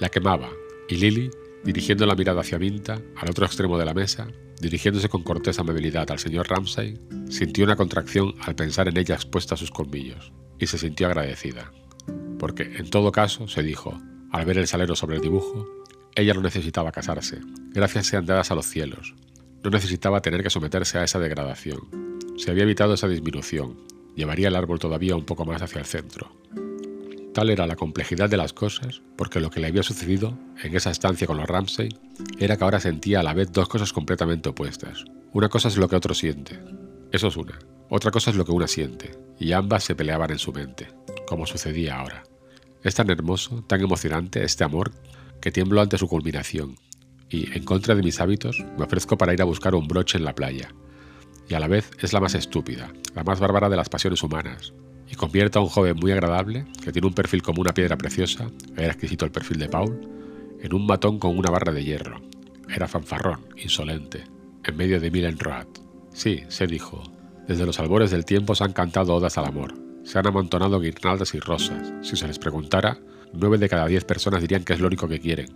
A: La quemaba, y Lily, dirigiendo la mirada hacia Minta, al otro extremo de la mesa, dirigiéndose con cortés amabilidad al señor Ramsay, sintió una contracción al pensar en ella expuesta a sus colmillos, y se sintió agradecida. Porque, en todo caso, se dijo, al ver el salero sobre el dibujo, ella no necesitaba casarse, gracias sean dadas a los cielos. No necesitaba tener que someterse a esa degradación. Se había evitado esa disminución, llevaría el árbol todavía un poco más hacia el centro. Tal era la complejidad de las cosas, porque lo que le había sucedido en esa estancia con los Ramsay era que ahora sentía a la vez dos cosas completamente opuestas. Una cosa es lo que otro siente, eso es una. Otra cosa es lo que una siente, y ambas se peleaban en su mente, como sucedía ahora. Es tan hermoso, tan emocionante este amor, que tiemblo ante su culminación, y, en contra de mis hábitos, me ofrezco para ir a buscar un broche en la playa, y a la vez es la más estúpida, la más bárbara de las pasiones humanas, y convierte a un joven muy agradable, que tiene un perfil como una piedra preciosa, era exquisito el perfil de Paul, en un matón con una barra de hierro. Era fanfarrón, insolente, en medio de Milen Road. Sí, se dijo, desde los albores del tiempo se han cantado odas al amor, se han amontonado guirnaldas y rosas. Si se les preguntara, nueve de cada diez personas dirían que es lo único que quieren,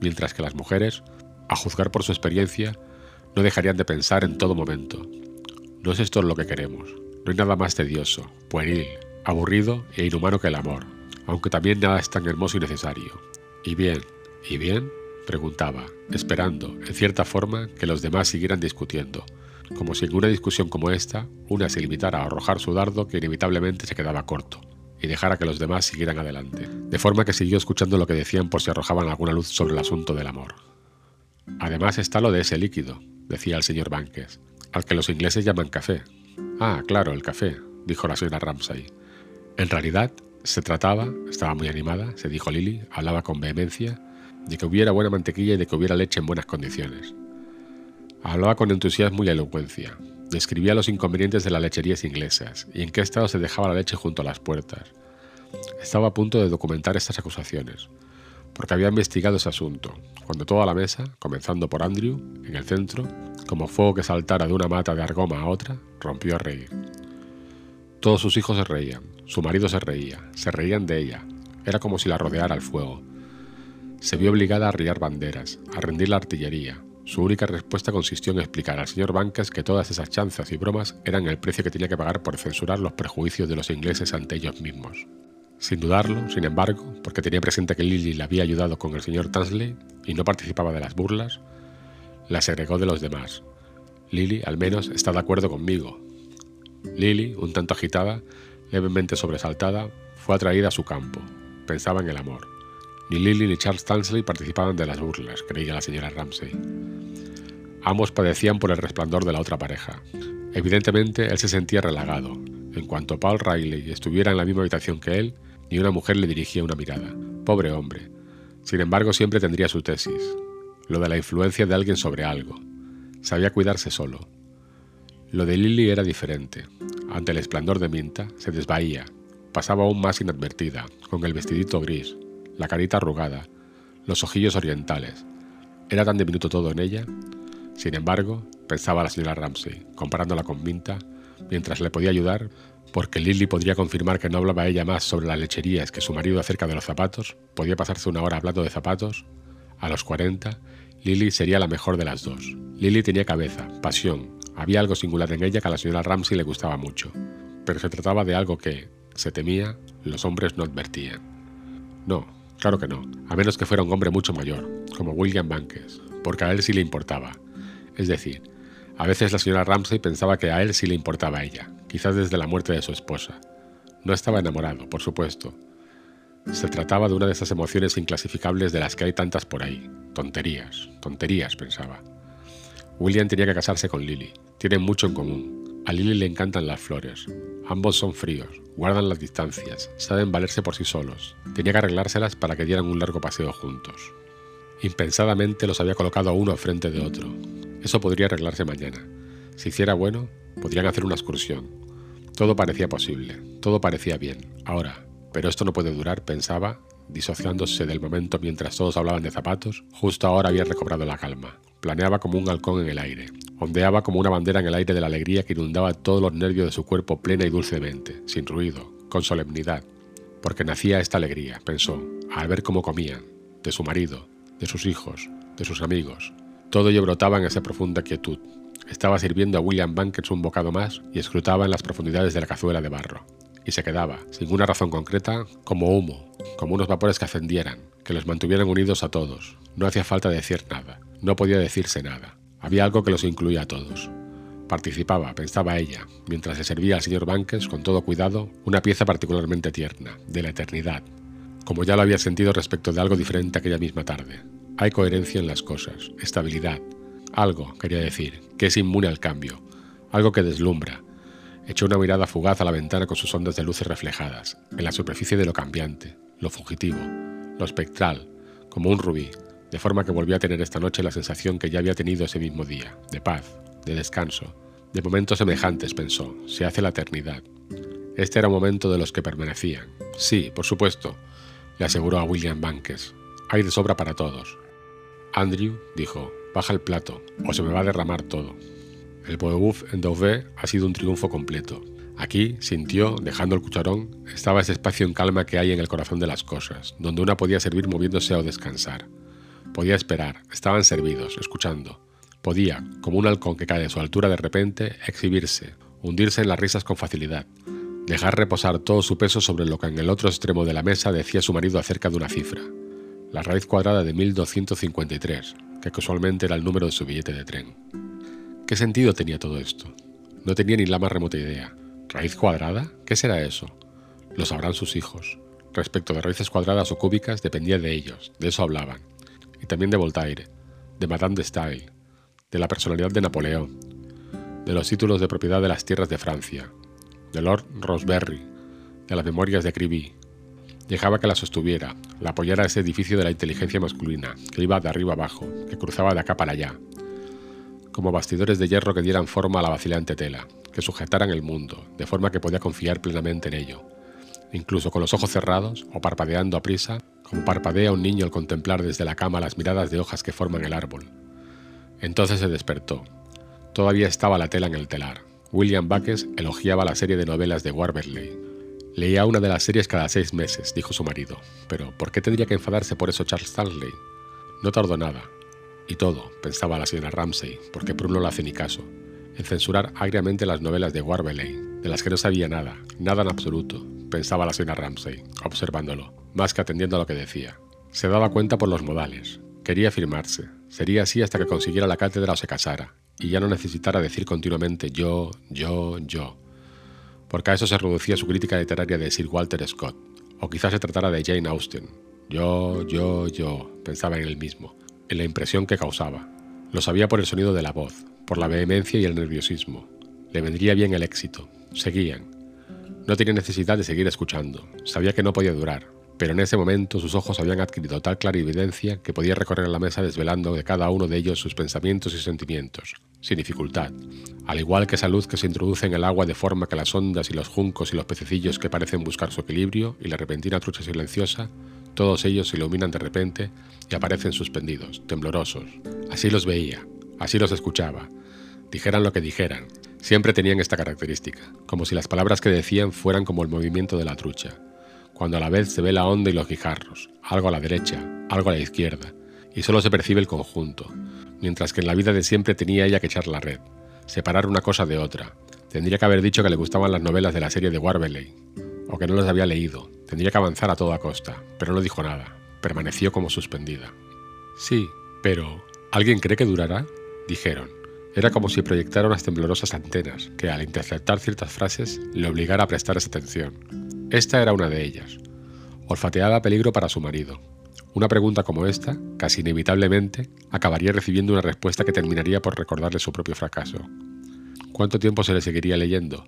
A: mientras que las mujeres, a juzgar por su experiencia, no dejarían de pensar en todo momento, no es esto lo que queremos. No hay nada más tedioso, pueril, aburrido e inhumano que el amor, aunque también nada es tan hermoso y necesario. ¿Y bien? ¿Y bien? preguntaba, esperando, en cierta forma, que los demás siguieran discutiendo, como si en una discusión como esta, una se limitara a arrojar su dardo que inevitablemente se quedaba corto, y dejara que los demás siguieran adelante, de forma que siguió escuchando lo que decían por si arrojaban alguna luz sobre el asunto del amor. Además está lo de ese líquido, decía el señor Banques, al que los ingleses llaman café. Ah, claro, el café, dijo la señora Ramsay. En realidad, se trataba, estaba muy animada, se dijo Lily, hablaba con vehemencia, de que hubiera buena mantequilla y de que hubiera leche en buenas condiciones. Hablaba con entusiasmo y elocuencia, describía los inconvenientes de las lecherías inglesas y en qué estado se dejaba la leche junto a las puertas. Estaba a punto de documentar estas acusaciones, porque había investigado ese asunto, cuando toda la mesa, comenzando por Andrew, en el centro, como fuego que saltara de una mata de argoma a otra, rompió a reír. Todos sus hijos se reían, su marido se reía, se reían de ella, era como si la rodeara el fuego. Se vio obligada a arriar banderas, a rendir la artillería. Su única respuesta consistió en explicar al señor Bancas que todas esas chanzas y bromas eran el precio que tenía que pagar por censurar los prejuicios de los ingleses ante ellos mismos. Sin dudarlo, sin embargo, porque tenía presente que Lily le había ayudado con el señor Tansley y no participaba de las burlas, la segregó de los demás. Lily, al menos, está de acuerdo conmigo. Lily, un tanto agitada, levemente sobresaltada, fue atraída a su campo. Pensaba en el amor. Ni Lily ni Charles Tansley participaban de las burlas, creía la señora Ramsay. Ambos padecían por el resplandor de la otra pareja. Evidentemente, él se sentía relagado. En cuanto Paul Riley estuviera en la misma habitación que él, ni una mujer le dirigía una mirada. Pobre hombre. Sin embargo, siempre tendría su tesis, lo de la influencia de alguien sobre algo. Sabía cuidarse solo. Lo de Lily era diferente. Ante el esplendor de Minta, se desvaía. Pasaba aún más inadvertida, con el vestidito gris, la carita arrugada, los ojillos orientales. Era tan diminuto todo en ella. Sin embargo, pensaba la señora Ramsey, comparándola con Minta, mientras le podía ayudar, porque Lily podría confirmar que no hablaba ella más sobre las lecherías que su marido acerca de los zapatos, podía pasarse una hora hablando de zapatos, a los 40, Lily sería la mejor de las dos. Lily tenía cabeza, pasión, había algo singular en ella que a la señora Ramsey le gustaba mucho, pero se trataba de algo que, se temía, los hombres no advertían. No, claro que no, a menos que fuera un hombre mucho mayor, como William Bankes, porque a él sí le importaba. Es decir, a veces la señora Ramsey pensaba que a él sí le importaba a ella, quizás desde la muerte de su esposa. No estaba enamorado, por supuesto. Se trataba de una de esas emociones inclasificables de las que hay tantas por ahí. Tonterías, tonterías, pensaba. William tenía que casarse con Lily. Tienen mucho en común. A Lily le encantan las flores. Ambos son fríos, guardan las distancias, saben valerse por sí solos. Tenía que arreglárselas para que dieran un largo paseo juntos. Impensadamente los había colocado uno frente de otro. Eso podría arreglarse mañana. Si hiciera bueno, podrían hacer una excursión. Todo parecía posible, todo parecía bien. Ahora, pero esto no puede durar, pensaba, disociándose del momento mientras todos hablaban de zapatos, justo ahora había recobrado la calma. Planeaba como un halcón en el aire, ondeaba como una bandera en el aire de la alegría que inundaba todos los nervios de su cuerpo plena y dulcemente, sin ruido, con solemnidad. Porque nacía esta alegría, pensó, al ver cómo comían, de su marido, de sus hijos, de sus amigos. Todo ello brotaba en esa profunda quietud. Estaba sirviendo a William Bankers un bocado más y escrutaba en las profundidades de la cazuela de barro y se quedaba, sin una razón concreta, como humo, como unos vapores que ascendieran, que los mantuvieran unidos a todos. No hacía falta decir nada, no podía decirse nada. Había algo que los incluía a todos. Participaba, pensaba ella, mientras le servía al señor Banques con todo cuidado una pieza particularmente tierna, de la eternidad, como ya lo había sentido respecto de algo diferente aquella misma tarde. Hay coherencia en las cosas, estabilidad, algo, quería decir, que es inmune al cambio, algo que deslumbra, Echó una mirada fugaz a la ventana con sus ondas de luces reflejadas, en la superficie de lo cambiante, lo fugitivo, lo espectral, como un rubí, de forma que volvió a tener esta noche la sensación que ya había tenido ese mismo día, de paz, de descanso, de momentos semejantes, pensó, se hace la eternidad. Este era un momento de los que permanecían. Sí, por supuesto, le aseguró a William Bankes. Hay de sobra para todos. Andrew dijo, baja el plato, o se me va a derramar todo. El Boeuf en Dauvé ha sido un triunfo completo. Aquí, sintió, dejando el cucharón, estaba ese espacio en calma que hay en el corazón de las cosas, donde una podía servir moviéndose o descansar. Podía esperar, estaban servidos, escuchando. Podía, como un halcón que cae a su altura de repente, exhibirse, hundirse en las risas con facilidad, dejar reposar todo su peso sobre lo que en el otro extremo de la mesa decía su marido acerca de una cifra, la raíz cuadrada de 1253, que casualmente era el número de su billete de tren. ¿Qué sentido tenía todo esto? No tenía ni la más remota idea. ¿Raíz cuadrada? ¿Qué será eso? Lo sabrán sus hijos. Respecto de raíces cuadradas o cúbicas dependía de ellos, de eso hablaban. Y también de Voltaire, de Madame de Staël, de la personalidad de Napoleón, de los títulos de propiedad de las tierras de Francia, de Lord Roseberry, de las memorias de Cribby. Dejaba que la sostuviera, la apoyara ese edificio de la inteligencia masculina, que iba de arriba abajo, que cruzaba de acá para allá, como bastidores de hierro que dieran forma a la vacilante tela, que sujetaran el mundo, de forma que podía confiar plenamente en ello. Incluso con los ojos cerrados o parpadeando a prisa, como parpadea un niño al contemplar desde la cama las miradas de hojas que forman el árbol. Entonces se despertó. Todavía estaba la tela en el telar. William Backes elogiaba la serie de novelas de Warberley. Leía una de las series cada seis meses, dijo su marido. Pero, ¿por qué tendría que enfadarse por eso Charles Stanley? No tardó nada. Y todo, pensaba la señora Ramsay, porque Prum no le hace ni caso, en censurar agriamente las novelas de Warbeley, de las que no sabía nada, nada en absoluto, pensaba la señora Ramsay, observándolo, más que atendiendo a lo que decía. Se daba cuenta por los modales. Quería firmarse. Sería así hasta que consiguiera la cátedra o se casara, y ya no necesitara decir continuamente yo, yo, yo. Porque a eso se reducía su crítica literaria de Sir Walter Scott, o quizás se tratara de Jane Austen. Yo, yo, yo, pensaba en él mismo, en la impresión que causaba. Lo sabía por el sonido de la voz, por la vehemencia y el nerviosismo. Le vendría bien el éxito. Seguían. No tenía necesidad de seguir escuchando. Sabía que no podía durar, pero en ese momento sus ojos habían adquirido tal clarividencia que podía recorrer la mesa desvelando de cada uno de ellos sus pensamientos y sentimientos, sin dificultad, al igual que esa luz que se introduce en el agua de forma que las ondas y los juncos y los pececillos que parecen buscar su equilibrio y la repentina trucha silenciosa todos ellos se iluminan de repente y aparecen suspendidos, temblorosos. Así los veía, así los escuchaba. Dijeran lo que dijeran, siempre tenían esta característica, como si las palabras que decían fueran como el movimiento de la trucha, cuando a la vez se ve la onda y los guijarros, algo a la derecha, algo a la izquierda, y solo se percibe el conjunto, mientras que en la vida de siempre tenía ella que echar la red, separar una cosa de otra. Tendría que haber dicho que le gustaban las novelas de la serie de Warbeley, o que no las había leído. Tendría que avanzar a toda costa, pero no dijo nada. Permaneció como suspendida. Sí, pero ¿alguien cree que durará? Dijeron. Era como si proyectara unas temblorosas antenas que, al interceptar ciertas frases, le obligara a prestar atención. Esta era una de ellas. Olfateaba peligro para su marido. Una pregunta como esta, casi inevitablemente, acabaría recibiendo una respuesta que terminaría por recordarle su propio fracaso. ¿Cuánto tiempo se le seguiría leyendo?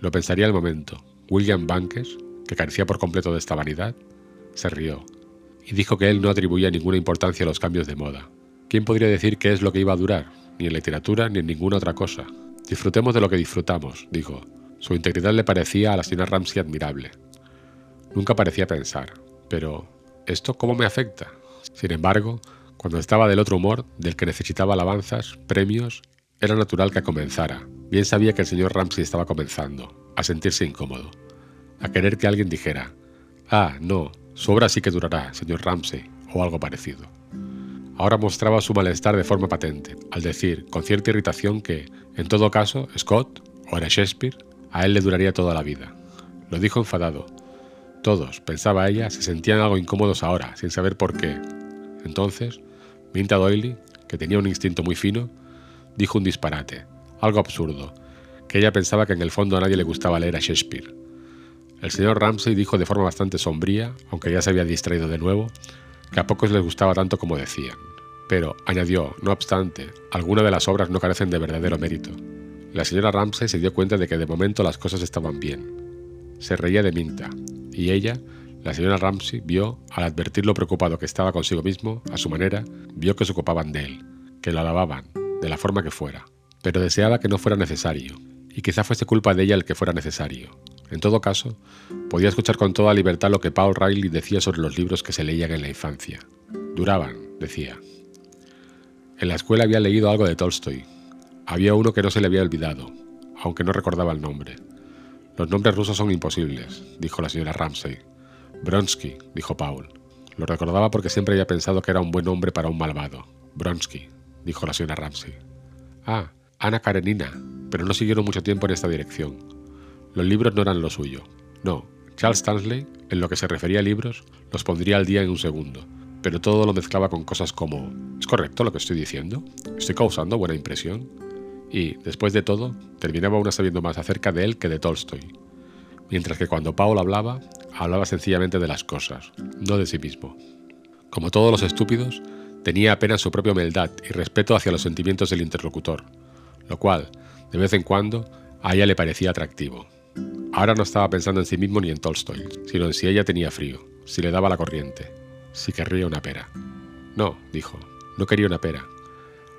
A: Lo pensaría al momento, William Bankes, que carecía por completo de esta vanidad, se rió, y dijo que él no atribuía ninguna importancia a los cambios de moda. ¿Quién podría decir qué es lo que iba a durar? Ni en literatura ni en ninguna otra cosa. Disfrutemos de lo que disfrutamos, dijo. Su integridad le parecía a la señora Ramsey admirable. Nunca parecía pensar, pero ¿esto cómo me afecta? Sin embargo, cuando estaba del otro humor, del que necesitaba alabanzas, premios, era natural que comenzara. Bien sabía que el señor Ramsey estaba comenzando, a sentirse incómodo, a querer que alguien dijera, ah, no, su obra sí que durará, señor Ramsey, o algo parecido. Ahora mostraba su malestar de forma patente, al decir, con cierta irritación, que, en todo caso, Scott, o era Shakespeare, a él le duraría toda la vida. Lo dijo enfadado. Todos, pensaba ella, se sentían algo incómodos ahora, sin saber por qué. Entonces, Minta Doyle, que tenía un instinto muy fino, dijo un disparate, algo absurdo, que ella pensaba que en el fondo a nadie le gustaba leer a Shakespeare. El señor Ramsay dijo de forma bastante sombría, aunque ya se había distraído de nuevo, que a pocos les gustaba tanto como decían. Pero, añadió, no obstante, algunas de las obras no carecen de verdadero mérito. La señora Ramsay se dio cuenta de que de momento las cosas estaban bien. Se reía de Minta, y ella, la señora Ramsay, vio, al advertir lo preocupado que estaba consigo mismo, a su manera, vio que se ocupaban de él, que lo alababan, de la forma que fuera, pero deseaba que no fuera necesario, y quizá fuese culpa de ella el que fuera necesario. En todo caso, podía escuchar con toda libertad lo que Paul Riley decía sobre los libros que se leían en la infancia. Duraban, decía. En la escuela había leído algo de Tolstoy. Había uno que no se le había olvidado, aunque no recordaba el nombre. Los nombres rusos son imposibles, dijo la señora Ramsey. Bronsky, dijo Paul. Lo recordaba porque siempre había pensado que era un buen hombre para un malvado. Bronsky, dijo la señora Ramsey. Ah, Ana Karenina, pero no siguieron mucho tiempo en esta dirección. Los libros no eran lo suyo. No, Charles Stanley, en lo que se refería a libros, los pondría al día en un segundo, pero todo lo mezclaba con cosas como ¿Es correcto lo que estoy diciendo? ¿Estoy causando buena impresión? Y, después de todo, terminaba uno sabiendo más acerca de él que de Tolstoy. Mientras que cuando Paul hablaba, hablaba sencillamente de las cosas, no de sí mismo. Como todos los estúpidos, tenía apenas su propia humildad y respeto hacia los sentimientos del interlocutor, lo cual, de vez en cuando, a ella le parecía atractivo. Ahora no estaba pensando en sí mismo ni en Tolstoy, sino en si ella tenía frío, si le daba la corriente, si querría una pera. No, dijo, no quería una pera.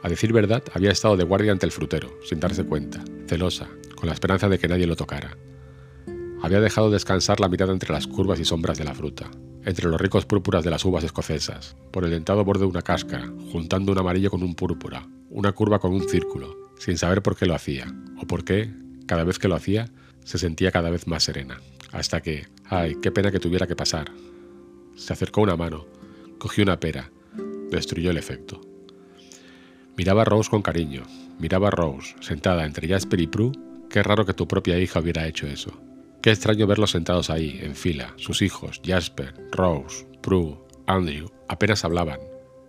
A: A decir verdad, había estado de guardia ante el frutero, sin darse cuenta, celosa, con la esperanza de que nadie lo tocara. Había dejado descansar la mirada entre las curvas y sombras de la fruta, entre los ricos púrpuras de las uvas escocesas, por el dentado borde de una cáscara, juntando un amarillo con un púrpura, una curva con un círculo, sin saber por qué lo hacía, o por qué, cada vez que lo hacía, se sentía cada vez más serena, hasta que, ay, qué pena que tuviera que pasar. Se acercó una mano, cogió una pera, destruyó el efecto. Miraba a Rose con cariño, miraba a Rose, sentada entre Jasper y Prue, qué raro que tu propia hija hubiera hecho eso. Qué extraño verlos sentados ahí, en fila, sus hijos, Jasper, Rose, Prue, Andrew, apenas hablaban,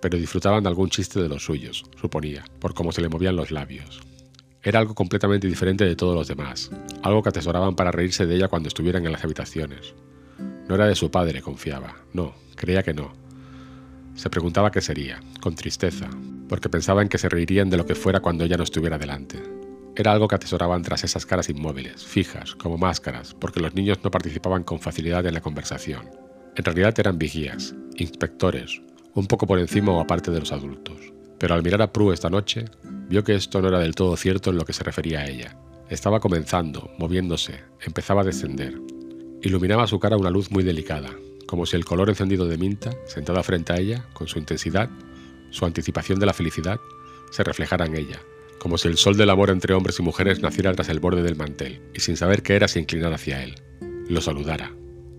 A: pero disfrutaban de algún chiste de los suyos, suponía, por cómo se le movían los labios. Era algo completamente diferente de todos los demás, algo que atesoraban para reírse de ella cuando estuvieran en las habitaciones. No era de su padre, confiaba, no, creía que no. Se preguntaba qué sería, con tristeza, porque pensaba en que se reirían de lo que fuera cuando ella no estuviera delante. Era algo que atesoraban tras esas caras inmóviles, fijas, como máscaras, porque los niños no participaban con facilidad en la conversación. En realidad eran vigías, inspectores, un poco por encima o aparte de los adultos. Pero al mirar a Prue esta noche, vio que esto no era del todo cierto en lo que se refería a ella. Estaba comenzando, moviéndose, empezaba a descender. Iluminaba su cara una luz muy delicada, como si el color encendido de Minta, sentada frente a ella, con su intensidad, su anticipación de la felicidad, se reflejara en ella, como si el sol del amor entre hombres y mujeres naciera tras el borde del mantel, y sin saber qué era se inclinara hacia él. Lo saludara.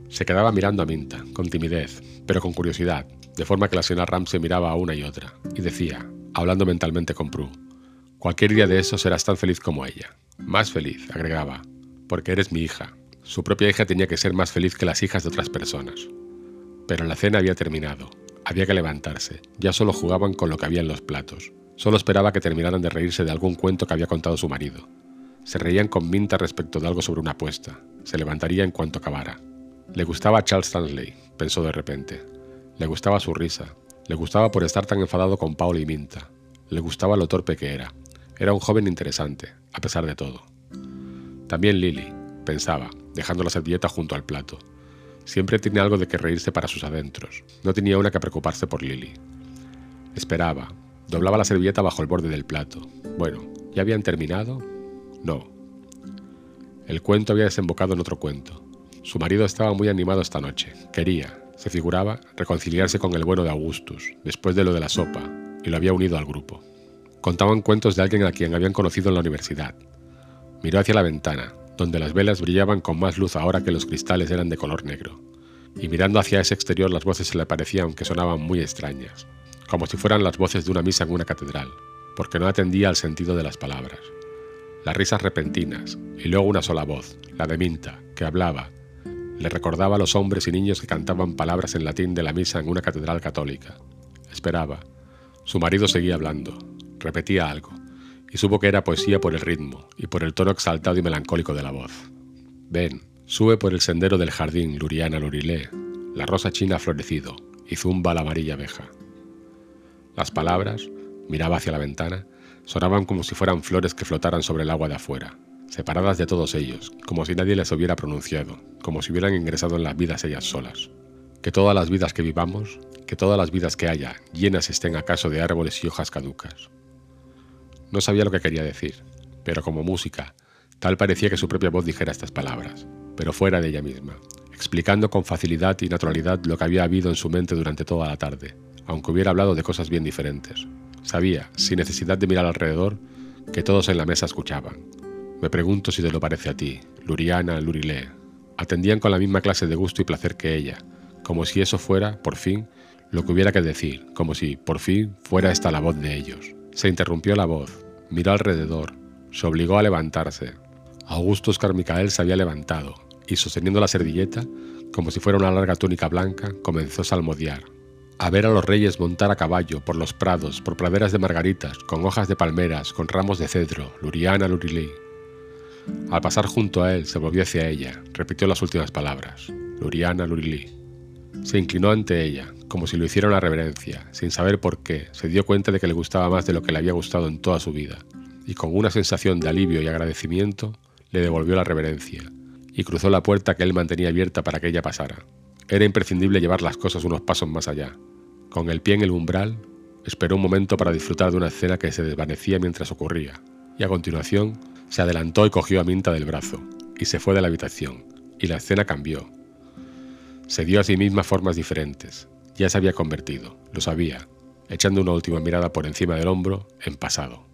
A: Se quedaba mirando a Minta, con timidez, pero con curiosidad, de forma que la señora Ramsey miraba a una y otra, y decía, hablando mentalmente con Prue, cualquier día de eso serás tan feliz como ella. Más feliz, agregaba, porque eres mi hija. Su propia hija tenía que ser más feliz que las hijas de otras personas. Pero la cena había terminado, había que levantarse, ya solo jugaban con lo que había en los platos, solo esperaba que terminaran de reírse de algún cuento que había contado su marido. Se reían con Minta respecto de algo sobre una apuesta, se levantaría en cuanto acabara. Le gustaba Charles Stanley, pensó de repente. Le gustaba su risa. Le gustaba por estar tan enfadado con Paul y Minta. Le gustaba lo torpe que era. Era un joven interesante, a pesar de todo. También Lily, pensaba, dejando la servilleta junto al plato. Siempre tenía algo de que reírse para sus adentros. No tenía una que preocuparse por Lily. Esperaba. Doblaba la servilleta bajo el borde del plato. Bueno, ¿ya habían terminado? No. El cuento había desembocado en otro cuento. Su marido estaba muy animado esta noche. Quería, se figuraba, reconciliarse con el bueno de Augustus, después de lo de la sopa, y lo había unido al grupo. Contaban cuentos de alguien a quien habían conocido en la universidad. Miró hacia la ventana, donde las velas brillaban con más luz ahora que los cristales eran de color negro. Y mirando hacia ese exterior las voces se le parecían que sonaban muy extrañas, como si fueran las voces de una misa en una catedral, porque no atendía al sentido de las palabras. Las risas repentinas, y luego una sola voz, la de Minta, que hablaba, le recordaba a los hombres y niños que cantaban palabras en latín de la misa en una catedral católica. Esperaba. Su marido seguía hablando, repetía algo, y supo que era poesía por el ritmo y por el tono exaltado y melancólico de la voz. Ven, sube por el sendero del jardín Luriana Lurilé, la rosa china ha florecido, y zumba la amarilla abeja. Las palabras, miraba hacia la ventana, sonaban como si fueran flores que flotaran sobre el agua de afuera, separadas de todos ellos, como si nadie les hubiera pronunciado, como si hubieran ingresado en las vidas ellas solas. Que todas las vidas que vivamos, que todas las vidas que haya, llenas estén acaso de árboles y hojas caducas. No sabía lo que quería decir, pero como música, tal parecía que su propia voz dijera estas palabras, pero fuera de ella misma, explicando con facilidad y naturalidad lo que había habido en su mente durante toda la tarde, aunque hubiera hablado de cosas bien diferentes. Sabía, sin necesidad de mirar alrededor, que todos en la mesa escuchaban. Me pregunto si te lo parece a ti, Luriana, Lurilé. Atendían con la misma clase de gusto y placer que ella, como si eso fuera, por fin, lo que hubiera que decir, como si, por fin, fuera esta la voz de ellos. Se interrumpió la voz, miró alrededor, se obligó a levantarse. Augusto Oscar Micael se había levantado y, sosteniendo la servilleta, como si fuera una larga túnica blanca, comenzó a salmodiar. A ver a los reyes montar a caballo por los prados, por praderas de margaritas, con hojas de palmeras, con ramos de cedro, Luriana Lurilí. Al pasar junto a él, se volvió hacia ella, repitió las últimas palabras, Luriana Lurilí. Se inclinó ante ella, como si lo hiciera una reverencia, sin saber por qué, se dio cuenta de que le gustaba más de lo que le había gustado en toda su vida, y con una sensación de alivio y agradecimiento, le devolvió la reverencia, y cruzó la puerta que él mantenía abierta para que ella pasara. Era imprescindible llevar las cosas unos pasos más allá. Con el pie en el umbral, esperó un momento para disfrutar de una escena que se desvanecía mientras ocurría, y a continuación se adelantó y cogió a Minta del brazo, y se fue de la habitación, y la escena cambió. Se dio a sí misma formas diferentes, ya se había convertido, lo sabía, echando una última mirada por encima del hombro, en pasado.